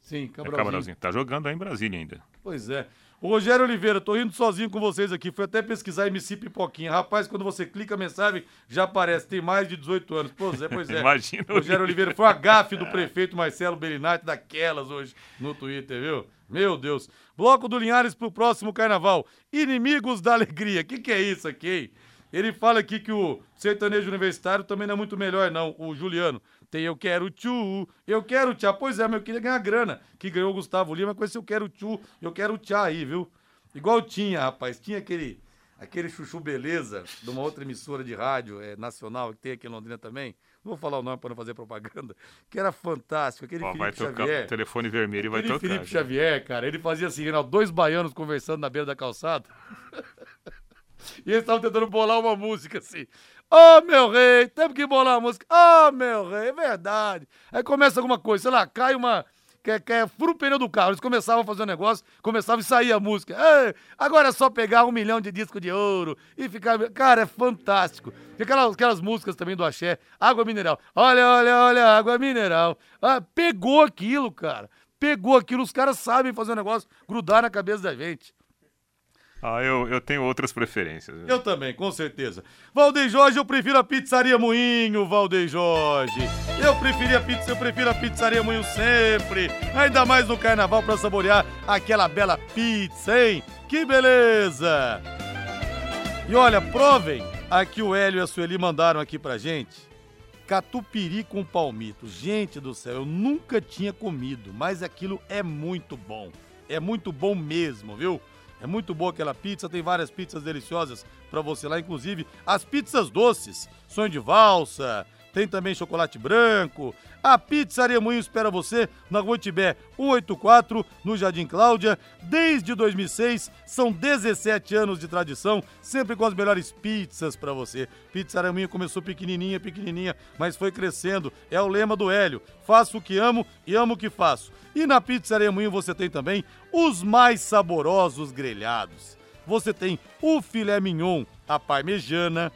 Sim, é Cabralzinho. É
Cabralzinho. Tá jogando aí em Brasília ainda.
Pois é. O Rogério Oliveira, tô rindo sozinho com vocês aqui. Fui até pesquisar MC Pipoquinha. Rapaz, quando você clica a mensagem, já aparece. Tem mais de 18 anos. Pois é, pois é.
Imagina.
Rogério Oliveira foi a gafe do prefeito Marcelo Belinati daquelas hoje no Twitter, viu? Meu Deus. Bloco do Linhares pro próximo carnaval. Inimigos da alegria. Que que é isso aqui, hein? Ele fala aqui que o sertanejo universitário também não é muito melhor, não, o Juliano. Tem Eu Quero Tchu, Eu Quero Tchá. Pois é, mas eu queria ganhar grana, que ganhou o Gustavo Lima com esse Eu Quero Tchu, Eu Quero Tchá aí, viu? Igual tinha, rapaz, tinha aquele, aquele chuchu beleza de uma outra emissora de rádio é, nacional que tem aqui em Londrina também. Não vou falar o nome para não fazer propaganda, que era fantástico. Aquele Ó, Felipe vai Xavier.
O telefone vermelho e vai tocar.
Felipe. Xavier, cara, ele fazia assim, dois baianos conversando na beira da calçada. E eles estavam tentando bolar uma música assim. Oh, meu rei, temos que bolar uma música. Oh, meu rei, é verdade. Aí começa alguma coisa, sei lá, cai uma. Que, que é fura o pneu do carro. Eles começavam a fazer um negócio, começava a sair a música. Ei, agora é só pegar um milhão de disco de ouro e ficar. Cara, é fantástico. E aquelas, aquelas músicas também do Axé, água mineral. Olha, olha, olha, água mineral. Ah, pegou aquilo, cara. Pegou aquilo. Os caras sabem fazer um negócio grudar na cabeça da gente.
Ah, eu, eu tenho outras preferências.
Eu também, com certeza. Valdeir Jorge, eu prefiro a pizzaria Moinho, Valdeir Jorge. Eu preferi a pizza, eu prefiro a pizzaria Moinho sempre. Ainda mais no carnaval para saborear aquela bela pizza, hein? Que beleza! E olha, provem aqui o Hélio e a Sueli mandaram aqui pra gente. Catupiry com palmito. Gente do céu, eu nunca tinha comido, mas aquilo é muito bom. É muito bom mesmo, viu? É muito boa aquela pizza, tem várias pizzas deliciosas para você lá, inclusive as pizzas doces, sonho de valsa, tem também chocolate branco. A Pizzaria Moinho espera você na Rua Tibé 184, no Jardim Cláudia. Desde 2006, são 17 anos de tradição, sempre com as melhores pizzas para você. Pizzaria Moinho começou pequenininha, pequenininha, mas foi crescendo. É o lema do Hélio. Faço o que amo e amo o que faço. E na Pizzaria Moinho você tem também os mais saborosos grelhados. Você tem o filé mignon, a parmejana,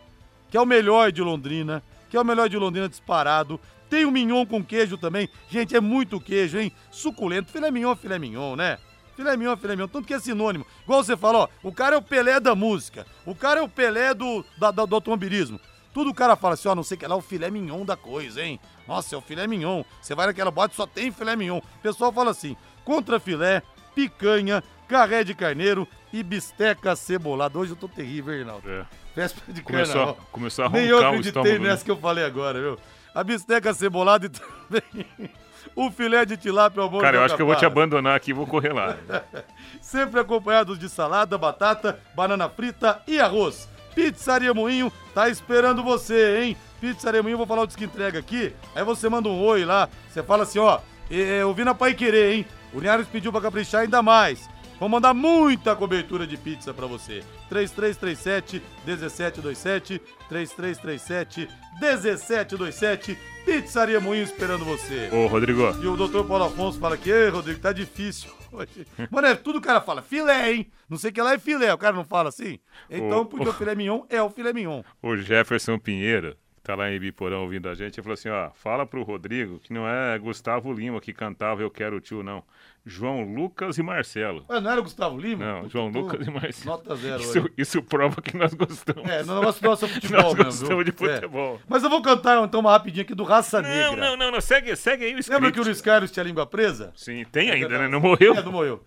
que é o melhor de Londrina que é o melhor de Londrina disparado. Tem o mignon com queijo também. Gente, é muito queijo, hein? Suculento. Filé mignon, filé mignon, né? Filé mignon, filé mignon. Tanto que é sinônimo. Igual você falou, ó, o cara é o Pelé da música, o cara é o Pelé do, da, do, do automobilismo. Tudo o cara fala assim, ó, não sei que lá, o filé mignon da coisa, hein? Nossa, é o filé mignon. Você vai naquela bote, só tem filé mignon. O pessoal fala assim, contra filé, picanha, carré de carneiro e bisteca cebolada. Hoje eu tô terrível, Reinaldo. É.
Véspera de começou, carnaval. Começou a
Nem eu acreditei nessa né? que eu falei agora, viu? A bisteca cebolada e também o filé de tilápia ao molho
Cara, eu acho que eu vou te abandonar aqui e vou correr lá.
Sempre acompanhados de salada, batata, banana frita e arroz. Pizzaria Moinho tá esperando você, hein? Pizzaria Moinho, vou falar o disco entrega aqui. Aí você manda um oi lá. Você fala assim, ó, eu vi na Pai Querer, hein? O Linhares pediu pra caprichar ainda mais. Vou mandar muita cobertura de pizza para você. 3337 1727 3337 1727 Pizzaria Moinho esperando você.
Ô, Rodrigo.
E o doutor Paulo Afonso fala que, ei, Rodrigo, tá difícil hoje. Mano, é tudo o cara fala, filé, hein? Não sei o que lá é filé, o cara não fala assim? Então, porque o filé mignon é o filé mignon.
O Jefferson Pinheiro, tá lá em Biporão ouvindo a gente, ele falou assim, ó, fala pro Rodrigo que não é Gustavo Lima que cantava Eu Quero Tio, não. João Lucas e Marcelo.
Mas não era Gustavo Lima?
Não, João Lucas e Marcelo.
Nota zero.
Isso, isso, prova que nós gostamos.
É, no negócio nosso é futebol
Nós gostamos de futebol.
É. Mas eu vou cantar então uma rapidinha aqui do Raça Negra.
Não, não, não, não. Segue, segue aí o
script. Lembra que o Luiz Carlos tinha a língua presa?
Sim, tem ainda, né? Não morreu?
É, não morreu.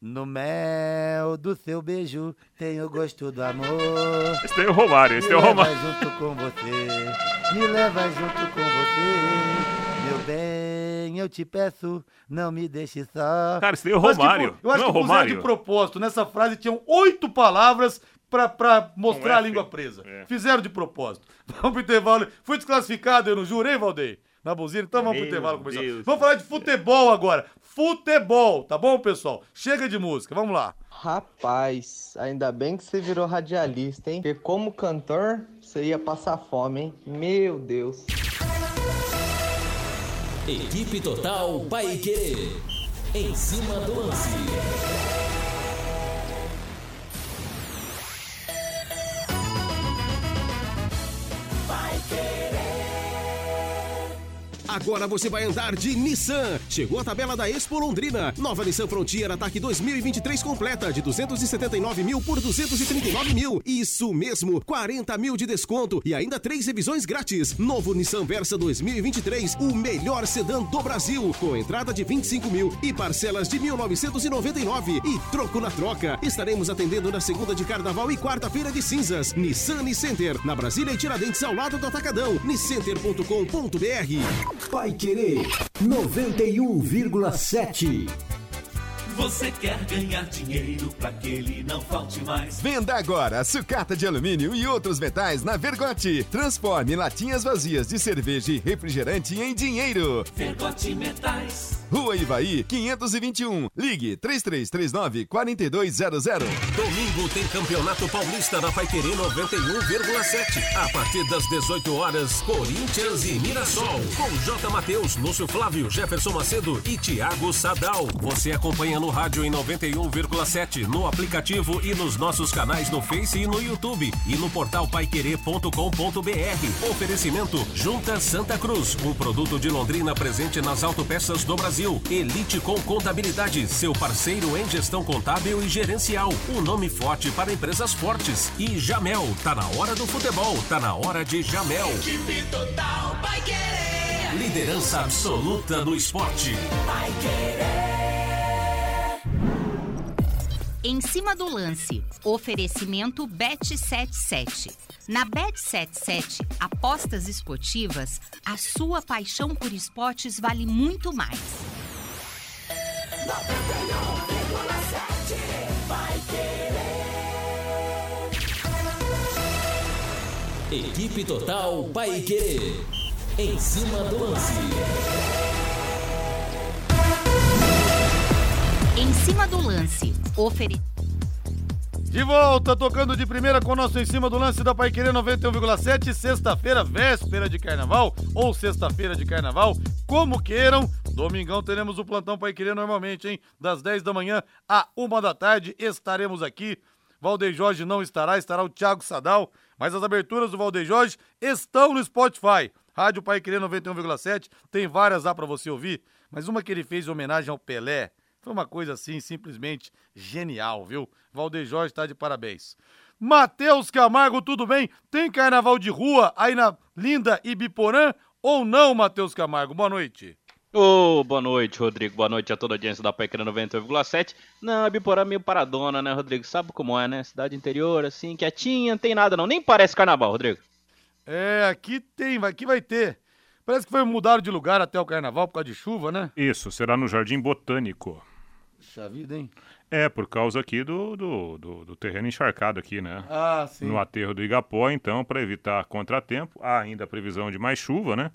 No mel do seu beijo tem o gosto do amor.
Esse tem o Romário, esse tem o Romário.
Me leva junto com você, me leva junto com você. Meu bem, eu te peço, não me deixe só.
Cara, esse tem o Romário.
Tipo, eu acho
não
que
é Romário.
de propósito. Nessa frase tinham oito palavras pra, pra mostrar a língua presa. É. Fizeram de propósito. Vamos pro intervalo. Fui desclassificado, eu não jurei, Valdeir? Na buzina, então vamos Meu pro intervalo começar. Vamos falar de futebol agora futebol, tá bom, pessoal? Chega de música, vamos lá.
Rapaz, ainda bem que você virou radialista, hein? Porque como cantor, você ia passar fome, hein? Meu Deus.
Equipe Total Paique. Em cima do lance.
Agora você vai andar de Nissan. Chegou a tabela da Expo Londrina. Nova Nissan Frontier Ataque 2023 completa de 279 mil por 239 mil. Isso mesmo, 40 mil de desconto e ainda três revisões grátis. Novo Nissan Versa 2023, o melhor sedã do Brasil, com entrada de 25 mil e parcelas de 1.999 e troco na troca. Estaremos atendendo na segunda de Carnaval e quarta-feira de cinzas. Nissan Center, na Brasília e Tiradentes ao lado do Atacadão. niscenter.com.br
Pai Querer 91,7.
Você quer ganhar dinheiro para que ele não falte mais?
Venda agora sucata de alumínio e outros metais na Vergote. Transforme latinhas vazias de cerveja e refrigerante em dinheiro.
Vergote Metais.
Rua Ivaí, 521. Ligue 3339-4200.
Domingo tem Campeonato Paulista na Paiquerê 91,7. A partir das 18 horas, Corinthians e Mirassol. Com J. Matheus, Lúcio Flávio, Jefferson Macedo e Thiago Sadal. Você acompanha no rádio em 91,7, no aplicativo e nos nossos canais no Face e no YouTube. E no portal paiquerê.com.br. Oferecimento Junta Santa Cruz. Um produto de Londrina presente nas autopeças do Brasil. Elite com Contabilidade, seu parceiro em gestão contábil e gerencial. Um nome forte para empresas fortes. E Jamel, tá na hora do futebol, tá na hora de Jamel.
Equipe total vai querer.
Liderança absoluta no esporte.
Vai querer.
Em cima do lance, oferecimento Bet77. Na Bet77, apostas esportivas, a sua paixão por esportes vale muito mais.
91,7 vai
querer. Equipe Total Paique. Em cima do lance.
Em cima do lance, ofere.
De volta, tocando de primeira com o nosso em cima do lance da Paiquerê 91,7, sexta-feira, véspera de carnaval, ou sexta-feira de carnaval, como queiram. Domingão teremos o plantão Paiquerê normalmente, hein? Das 10 da manhã à 1 da tarde, estaremos aqui. Valdeir Jorge não estará, estará o Thiago Sadal, mas as aberturas do Valdeir Jorge estão no Spotify. Rádio Paiquerê 91,7, tem várias lá para você ouvir, mas uma que ele fez em homenagem ao Pelé, Foi uma coisa assim, simplesmente genial, viu? Valdeir Jorge tá de parabéns. Matheus Camargo, tudo bem? Tem carnaval de rua aí na linda Ibiporã ou não, Matheus Camargo? Boa noite.
Ô, oh, boa noite, Rodrigo. Boa noite a toda a audiência da Pecra 98,7. Não, a Biporã é meio paradona, né, Rodrigo? Sabe como é, né? Cidade interior, assim, quietinha, não tem nada não. Nem parece carnaval, Rodrigo.
É, aqui tem, aqui vai ter. Parece que foi mudado de lugar até o carnaval por causa de chuva, né?
Isso, será no Jardim Botânico.
Puxa vida, hein?
É, por causa aqui do, do, do, do, terreno encharcado aqui, né?
Ah, sim.
No aterro do Igapó, então, para evitar contratempo, há ainda a previsão de mais chuva, né?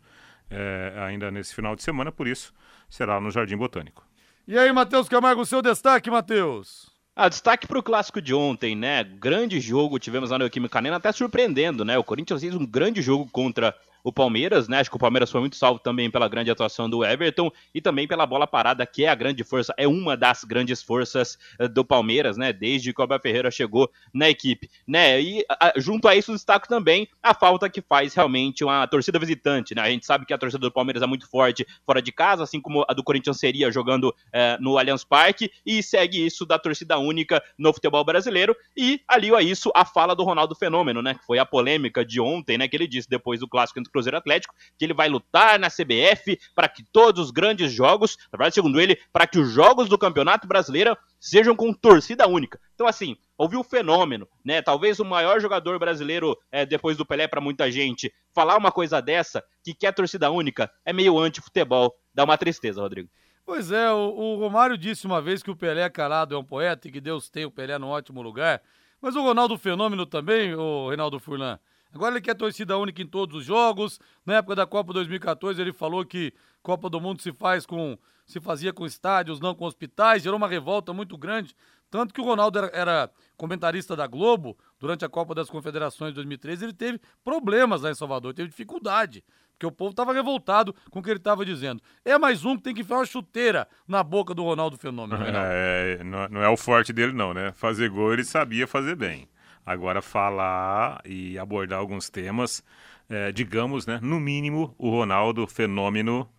é, ainda nesse final de semana, por isso será no Jardim Botânico.
E aí, Matheus Camargo, o seu destaque, Matheus?
Ah, destaque para o clássico de ontem, né? Grande jogo tivemos lá no Neoquímica Arena, até surpreendendo, né? O Corinthians fez um grande jogo contra o Palmeiras, né? Acho que o Palmeiras foi muito salvo também pela grande atuação do Everton e também pela bola parada, que é a grande força, é uma das grandes forças eh, do Palmeiras, né? Desde que o Abel Ferreira chegou na equipe, né? E a, junto a isso destaco também a falta que faz realmente uma torcida visitante, né? A gente sabe que a torcida do Palmeiras é muito forte fora de casa, assim como a do Corinthians seria jogando é, no Allianz Parque, e segue isso da torcida única no futebol brasileiro. E aliou a isso a fala do Ronaldo Fenômeno, né? Que foi a polêmica de ontem, né? Que ele disse depois do clássico entre Cruzeiro Atlético, que ele vai lutar na CBF para que todos os grandes jogos, na verdade, segundo ele, para que os jogos do Campeonato Brasileiro sejam com torcida única. Então, assim, houve um fenômeno, né? Talvez o maior jogador brasileiro é, depois do Pelé para muita gente falar uma coisa dessa, que quer torcida única, é meio anti-futebol. Dá uma tristeza, Rodrigo.
Pois é, o, o, Romário disse uma vez que o Pelé calado é um poeta e que Deus tem o Pelé num ótimo lugar. Mas o Ronaldo Fenômeno também, o Reinaldo Furlan, Agora ele quer torcida única em todos os jogos. Na época da Copa 2014 ele falou que Copa do Mundo se faz com se fazia com estádios, não com hospitais, gerou uma revolta muito grande. Tanto que o Ronaldo era, era, comentarista da Globo durante a Copa das Confederações de 2013, ele teve problemas lá em Salvador, teve dificuldade, porque o povo estava revoltado com o que ele estava dizendo. É mais um que tem que enfiar uma chuteira na boca do Ronaldo Fenômeno.
É, não é o forte dele não, né? Fazer gol ele sabia fazer bem. Agora, falar e abordar alguns temas, é, digamos, né, no mínimo, o Ronaldo, fenômeno,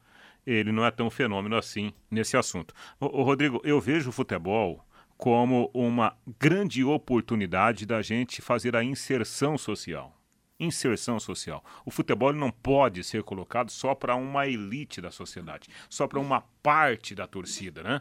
ele não é tão fenômeno assim nesse assunto. O, Rodrigo, eu vejo o futebol como uma grande oportunidade da gente fazer a inserção social inserção social. O futebol não pode ser colocado só para uma elite da sociedade, só para uma parte da torcida, né?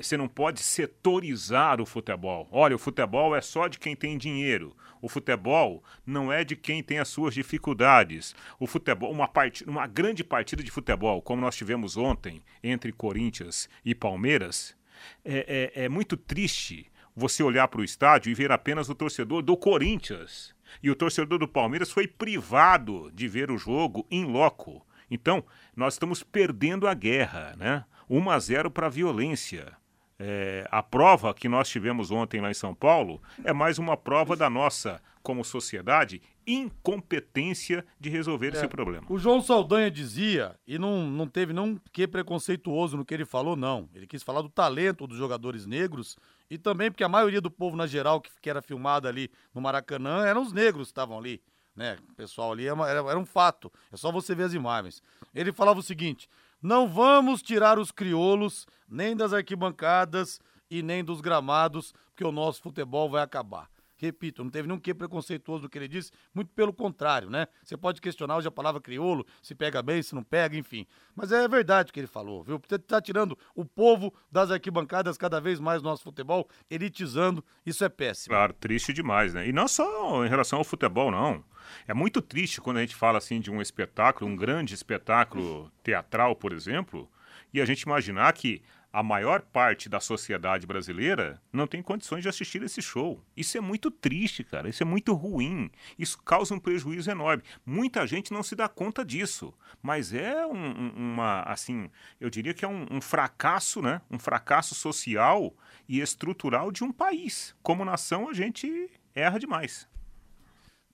Você não pode setorizar o futebol. Olha, o futebol é só de quem tem dinheiro. O futebol não é de quem tem as suas dificuldades. O futebol, uma, part... uma grande partida de futebol, como nós tivemos ontem entre Corinthians e Palmeiras, é, é, é muito triste você olhar para o estádio e ver apenas o torcedor do Corinthians e o torcedor do Palmeiras foi privado de ver o jogo em loco. Então, nós estamos perdendo a guerra, né? 1 a 0 para a violência. É, a prova que nós tivemos ontem lá em São Paulo é mais uma prova da nossa, como sociedade, incompetência de resolver é, esse problema.
O João Saldanha dizia, e não, não teve não que preconceituoso no que ele falou, não. Ele quis falar do talento dos jogadores negros e também porque a maioria do povo, na geral, que, era filmado ali no Maracanã, eram os negros que estavam ali. Né? O pessoal ali era, era um fato. É só você ver as imagens. Ele falava o seguinte: não vamos tirar os crioulos nem das arquibancadas e nem dos gramados, porque o nosso futebol vai acabar. Repito, não teve nenhum que preconceituoso do que ele disse, muito pelo contrário, né? Você pode questionar hoje a palavra crioulo, se pega bem, se não pega, enfim. Mas é verdade o que ele falou, viu? Você tá tirando o povo das arquibancadas cada vez mais do nosso futebol, elitizando, isso é péssimo.
Claro, triste demais, né? E não só em relação ao futebol, não. É muito triste quando a gente fala assim de um espetáculo, um grande espetáculo teatral, por exemplo, e a gente imaginar que a maior parte da sociedade brasileira não tem condições de assistir esse show. Isso é muito triste, cara. Isso é muito ruim. Isso causa um prejuízo enorme. Muita gente não se dá conta disso, mas é um, uma, assim, eu diria que é um, um fracasso, né? Um fracasso social e estrutural de um país. Como nação, a gente erra demais.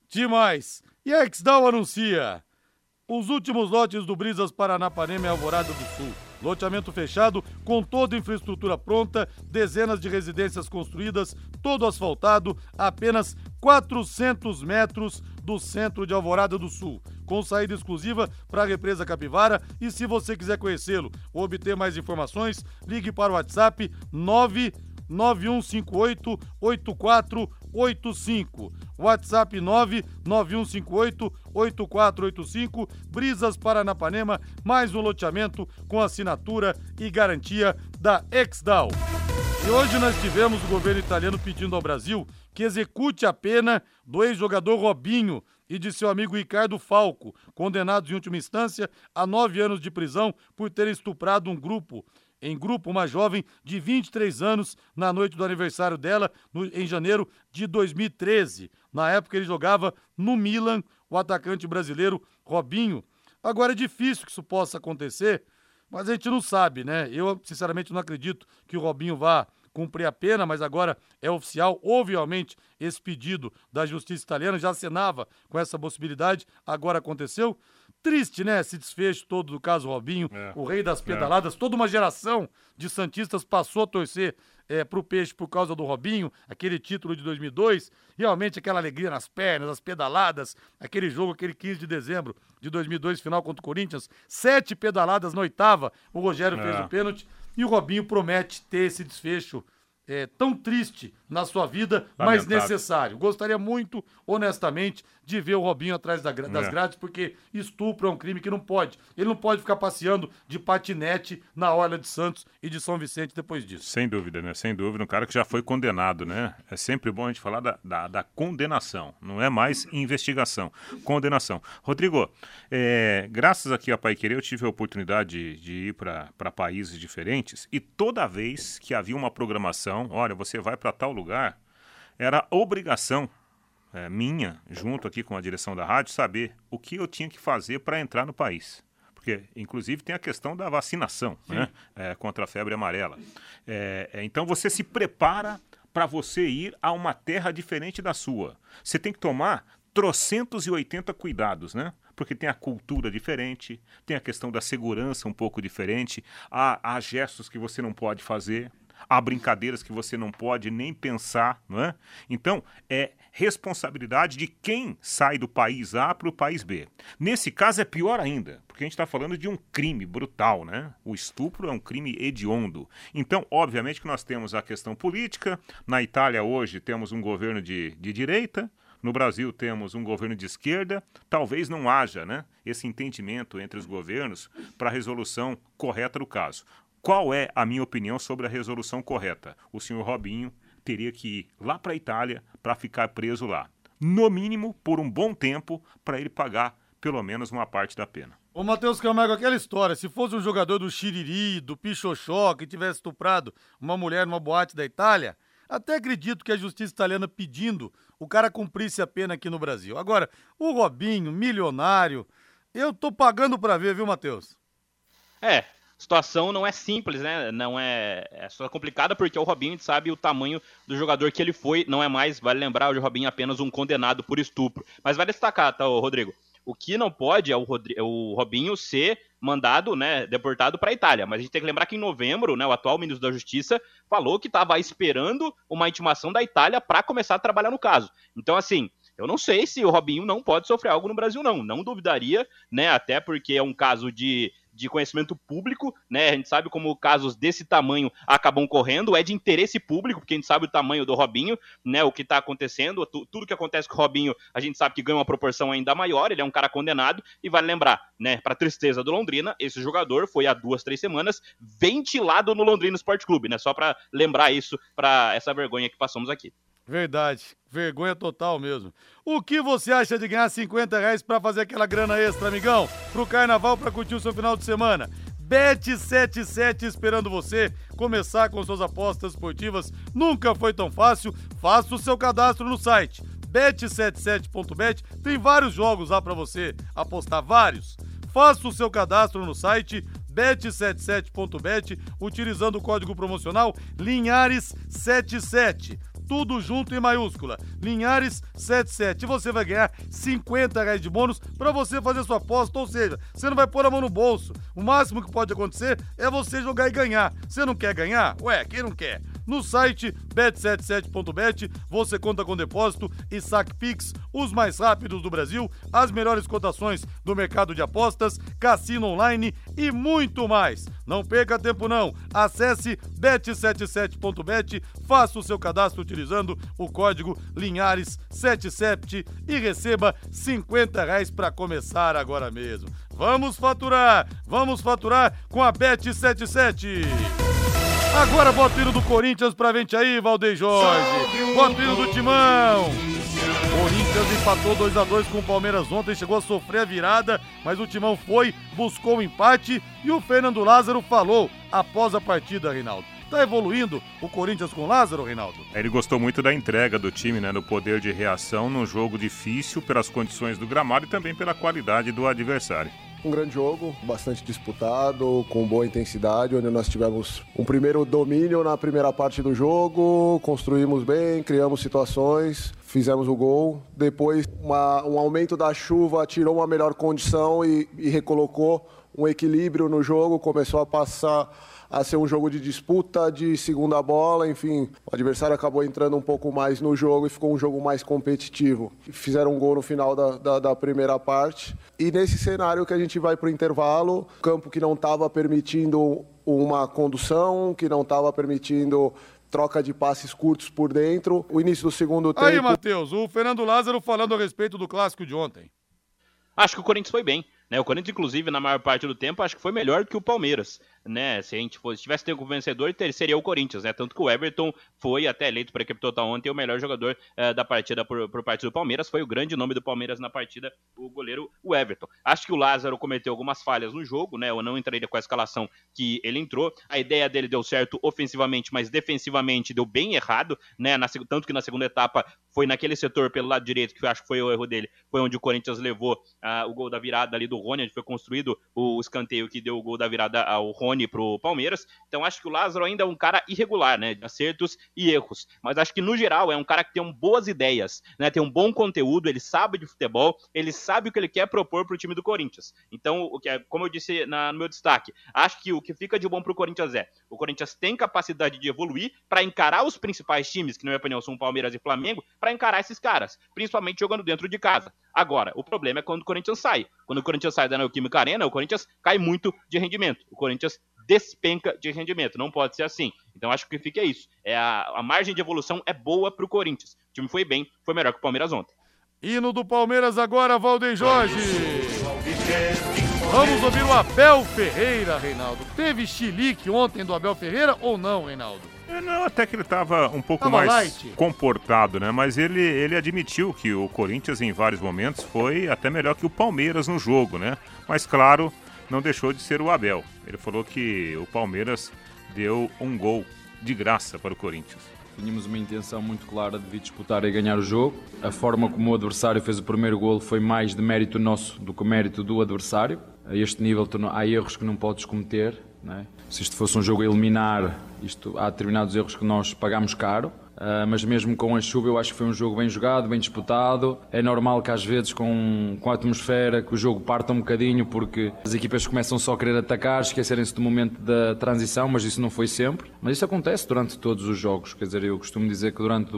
Demais. E a Exdal anuncia os últimos lotes do Brisas Paranapanema e Alvorada do Sul Loteamento fechado, com toda a infraestrutura pronta, dezenas de residências construídas, todo asfaltado, apenas 400 metros do centro de Alvorada do Sul, com saída exclusiva para a represa Capivara. E se você quiser conhecê-lo ou obter mais informações, ligue para o WhatsApp 99158 8485. WhatsApp 99158 8485. Brisas Paranapanema, mais um loteamento com assinatura e garantia da Exdal. E hoje nós tivemos o governo italiano pedindo ao Brasil que execute a pena do ex-jogador Robinho e de seu amigo Ricardo Falco, condenados em última instância a nove anos de prisão por terem estuprado um grupo em grupo uma jovem de 23 anos na noite do aniversário dela, no, em janeiro de 2013. Na época ele jogava no Milan, o atacante brasileiro Robinho. Agora é difícil que isso possa acontecer, mas a gente não sabe, né? Eu, sinceramente, não acredito que o Robinho vá cumprir a pena, mas agora é oficial. Houve realmente esse pedido da justiça italiana, já acenava com essa possibilidade, agora aconteceu. Triste, né? Esse desfecho todo do caso Robinho, é. o rei das é. pedaladas. É. Toda uma geração de Santistas passou a torcer é, pro Peixe por causa do Robinho, aquele título de 2002. Realmente aquela alegria nas pernas, as pedaladas, aquele jogo, aquele 15 de dezembro de 2002, final contra o Corinthians. Sete pedaladas na oitava, o Rogério fez é. o pênalti. E o Robinho promete ter esse desfecho é, tão triste na sua vida, mas necessário. Gostaria muito, honestamente, de ver o Robinho atrás da, das é. grades, porque estupro é um crime que não pode. Ele não pode ficar passeando de patinete na Orla de Santos e de São Vicente depois disso.
Sem dúvida, né? Sem dúvida. Um cara que já foi condenado, né? É sempre bom a gente falar da, da, da condenação. Não é mais investigação. Condenação. Rodrigo, é, graças aqui a Pai Querer, eu tive a oportunidade de, de ir para países diferentes e toda vez que havia uma programação, olha, você vai para tal lugar, era obrigação é, minha, junto aqui com a direção da rádio, saber o que eu tinha que fazer para entrar no país. Porque, inclusive, tem a questão da vacinação né? é, contra a febre amarela. É, é então, você se prepara para você ir a uma terra diferente da sua. Você tem que tomar trocentos e oitenta cuidados, né? Porque tem a cultura diferente, tem a questão da segurança um pouco diferente, há, há gestos que você não pode fazer, há brincadeiras que você não pode nem pensar, não é? Então, é responsabilidade de quem sai do país A para o país B. Nesse caso é pior ainda, porque a gente está falando de um crime brutal, né? O estupro é um crime hediondo. Então, obviamente que nós temos a questão política. Na Itália hoje temos um governo de, de direita, no Brasil temos um governo de esquerda, talvez não haja né, esse entendimento entre os governos para a resolução correta do caso. Qual é a minha opinião sobre a resolução correta? O senhor Robinho teria que ir lá para a Itália para ficar preso lá. No mínimo, por um bom tempo, para ele pagar pelo menos uma parte da pena.
Ô, Matheus Camargo, aquela história, se fosse um jogador do Xiriri, do Pichoxó, que tivesse estuprado uma mulher numa boate da Itália, até acredito que a justiça italiana pedindo o cara cumprisse a pena aqui no Brasil. Agora, o Robinho, milionário, eu tô pagando para ver, viu, Matheus?
É, situação não é simples, né? Não é, é só complicada porque o Robinho sabe o tamanho do jogador que ele foi, não é mais, vale lembrar, o Robinho é apenas um condenado por estupro. Mas vai destacar, tá, Rodrigo? O que não pode é o, Rodri é o Robinho ser mandado, né, deportado para a Itália. Mas a gente tem que lembrar que em novembro, né, o atual ministro da Justiça falou que estava esperando uma intimação da Itália para começar a trabalhar no caso. Então, assim, eu não sei se o Robinho não pode sofrer algo no Brasil, não. Não duvidaria, né? Até porque é um caso de de conhecimento público, né? A gente sabe como casos desse tamanho acabam correndo, é de interesse público, porque a gente sabe o tamanho do Robinho, né? O que tá acontecendo, tudo que acontece com o Robinho, a gente sabe que ganha uma proporção ainda maior, ele é um cara condenado, e vale lembrar, né? Para tristeza do Londrina, esse jogador foi há duas, três semanas ventilado no Londrina Esporte Clube, né? Só para lembrar isso, para essa vergonha que passamos aqui.
Verdade. Vergonha total mesmo. O que você acha de ganhar 50 reais pra fazer aquela grana extra, amigão? Pro carnaval, pra curtir o seu final de semana. Bet77 esperando você começar com suas apostas esportivas. Nunca foi tão fácil. Faça o seu cadastro no site bet77.bet. Tem vários jogos lá para você apostar, vários. Faça o seu cadastro no site bet77.bet utilizando o código promocional Linhares77 tudo junto em maiúscula. Linhares 77. E você vai ganhar 50 reais de bônus para você fazer sua aposta, ou seja, você não vai pôr a mão no bolso. O máximo que pode acontecer é você jogar e ganhar. Você não quer ganhar? Ué, quem não quer? No site bet77.bet você conta com depósito e saque Pix, os mais rápidos do Brasil, as melhores cotações do mercado de apostas, cassino online e muito mais. Não perca tempo não. Acesse bet77.bet, faça o seu cadastro utilizando o código Linhares77 e receba 50 reais para começar agora mesmo. Vamos faturar, vamos faturar com a Bet77. Agora bota o hino do Corinthians pra gente aí, Valdeir Jorge. Bota o hino do Timão. Corinthians empatou 2 a 2 com o Palmeiras ontem, chegou a sofrer a virada, mas o Timão foi, buscou o um empate e o Fernando Lázaro falou após a partida, Reinaldo. Tá evoluindo o Corinthians com Lázaro, Reinaldo?
Ele gostou muito da entrega do time, né? Do poder de reação num jogo difícil, pelas condições do gramado e também pela qualidade do adversário.
Um grande jogo, bastante disputado, com boa intensidade, onde nós tivemos um primeiro domínio na primeira parte do jogo, construímos bem, criamos situações, fizemos o gol. Depois, uma, um aumento da chuva tirou uma melhor condição e, e recolocou um equilíbrio no jogo, começou a passar a ser um jogo de disputa, de segunda bola, enfim. O adversário acabou entrando um pouco mais no jogo e ficou um jogo mais competitivo. Fizeram um gol no final da, da, da primeira parte. E nesse cenário que a gente vai para o intervalo, campo que não estava permitindo uma condução, que não estava permitindo troca de passes curtos por dentro. O início do segundo tempo.
Aí, Matheus, o Fernando Lázaro falando a respeito do clássico de ontem.
Acho que o Corinthians foi bem. Né? O Corinthians, inclusive, na maior parte do tempo, acho que foi melhor que o Palmeiras né? Se a gente fosse, tivesse tempo vencedor, seria o Corinthians, né? Tanto que o Everton foi até eleito para a equipe total ontem o melhor jogador uh, da partida por, por parte do Palmeiras. Foi o grande nome do Palmeiras na partida, o goleiro o Everton. Acho que o Lázaro cometeu algumas falhas no jogo, né? Eu não entraria com a escalação que ele entrou. A ideia dele deu certo ofensivamente, mas defensivamente deu bem errado, né? Na, tanto que na segunda etapa foi naquele setor pelo lado direito, que eu acho que foi o erro dele, foi onde o Corinthians levou uh, o gol da virada ali do Rony, onde foi construído o escanteio que deu o gol da virada ao Rony Rony pro Palmeiras. Então acho que o Lázaro ainda é um cara irregular, né? De acertos e erros. Mas acho que no geral é um cara que tem boas ideias, né? Tem um bom conteúdo, ele sabe de futebol, ele sabe o que ele quer propor pro time do Corinthians. Então, o que é, como eu disse na, no meu destaque, acho que o que fica de bom pro Corinthians é: o Corinthians tem capacidade de evoluir para encarar os principais times, que na minha opinião são Palmeiras e Flamengo, para encarar esses caras, principalmente jogando dentro de casa. Agora, o problema é quando o Corinthians sai. Quando o Corinthians sai da Neoquímica Arena, o Corinthians cai muito de rendimento. O Corinthians despenca de rendimento. Não pode ser assim. Então acho que fica isso. É a, a margem de evolução é boa para o Corinthians. O time foi bem, foi melhor que o Palmeiras ontem.
Hino do Palmeiras agora, Valdem Jorge. Vamos ouvir o Abel Ferreira, Reinaldo. Teve chilique ontem do Abel Ferreira ou não, Reinaldo?
É, não, até que ele estava um pouco tava mais light. comportado, né? Mas ele, ele admitiu que o Corinthians, em vários momentos, foi até melhor que o Palmeiras no jogo, né? Mas, claro, não deixou de ser o Abel. Ele falou que o Palmeiras deu um gol de graça para o Corinthians.
Tínhamos uma intenção muito clara de vir disputar e ganhar o jogo. A forma como o adversário fez o primeiro gol foi mais de mérito nosso do que mérito do adversário. A este nível há erros que não podes cometer. Não é? Se isto fosse um jogo a eliminar, isto, há determinados erros que nós pagamos caro. Uh, mas mesmo com a chuva eu acho que foi um jogo bem jogado, bem disputado. É normal que às vezes com, com a atmosfera que o jogo parta um bocadinho porque as equipas começam só a querer atacar, esquecerem-se do momento da transição, mas isso não foi sempre. Mas isso acontece durante todos os jogos, quer dizer, eu costumo dizer que durante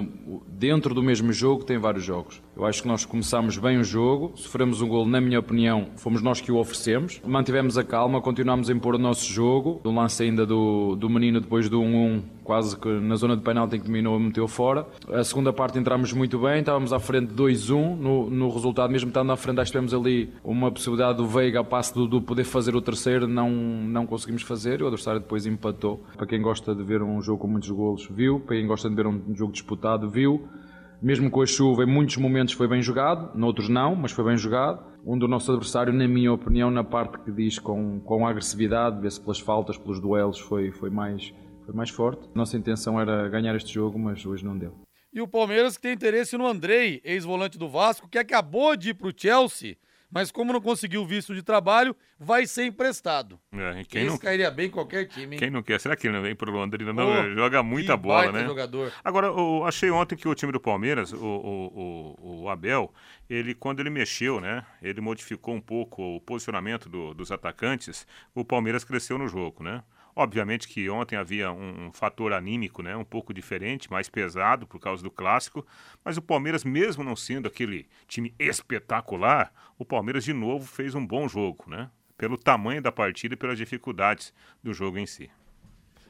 dentro do mesmo jogo tem vários jogos. Eu acho que nós começámos bem o jogo, sofremos um gol, na minha opinião, fomos nós que o oferecemos, mantivemos a calma, continuámos a impor o nosso jogo, do lance ainda do, do menino depois do 1-1, quase que na zona de penalti que dominou meteu fora. A segunda parte entramos muito bem, estávamos à frente 2-1 no, no resultado, mesmo estando à frente, acho que tivemos ali uma possibilidade do Veiga a passe do, do poder fazer o terceiro, não, não conseguimos fazer, o adversário depois empatou. Para quem gosta de ver um jogo com muitos golos, viu, para quem gosta de ver um jogo disputado, viu mesmo com a chuva, em muitos momentos foi bem jogado, noutros não, mas foi bem jogado. Um do nosso adversário, na minha opinião, na parte que diz com, com agressividade, vê-se pelas faltas, pelos duelos, foi, foi, mais, mais forte. Nossa intenção era ganhar este jogo, mas hoje não deu.
E o Palmeiras que tem interesse no Andrei, ex-volante do Vasco, que acabou de ir para o Chelsea mas como não conseguiu visto de trabalho, vai ser emprestado.
É, quem
Esse
não...
cairia bem em qualquer time. Hein?
Quem não quer? Será que ele não vem pro Londrina? Não, oh, joga muita bola, né?
Jogador.
Agora, eu achei ontem que o time do Palmeiras, o, o, o, o, Abel, ele quando ele mexeu, né? Ele modificou um pouco o posicionamento do, dos atacantes, o Palmeiras cresceu no jogo, né? Obviamente que ontem havia um, um, fator anímico, né, um pouco diferente, mais pesado por causa do clássico, mas o Palmeiras, mesmo não sendo aquele time espetacular, o Palmeiras de novo fez um bom jogo, né? Pelo tamanho da partida e pelas dificuldades do jogo em si.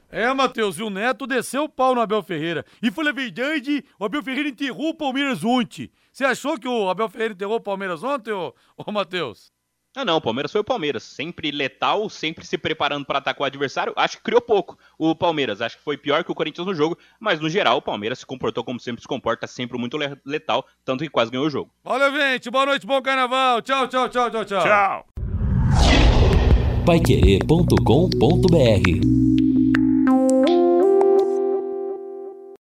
É, Matheus, e o Neto desceu o pau no Abel Ferreira. E foi a verdade, o Abel Ferreira enterrou o Palmeiras ontem. Você achou que o Abel Ferreira enterrou o Palmeiras ontem, ô, ô Matheus?
Ah, não, o Palmeiras foi o Palmeiras. Sempre letal, sempre se preparando para atacar o adversário. Acho que criou pouco o Palmeiras. Acho que foi pior que o Corinthians no jogo. Mas no geral, o Palmeiras se comportou como sempre se comporta, sempre muito letal. Tanto que quase ganhou o jogo.
Valeu, gente. Boa noite, bom carnaval. Tchau, tchau, tchau, tchau, tchau.
Tchau.
Paiquerê.com.br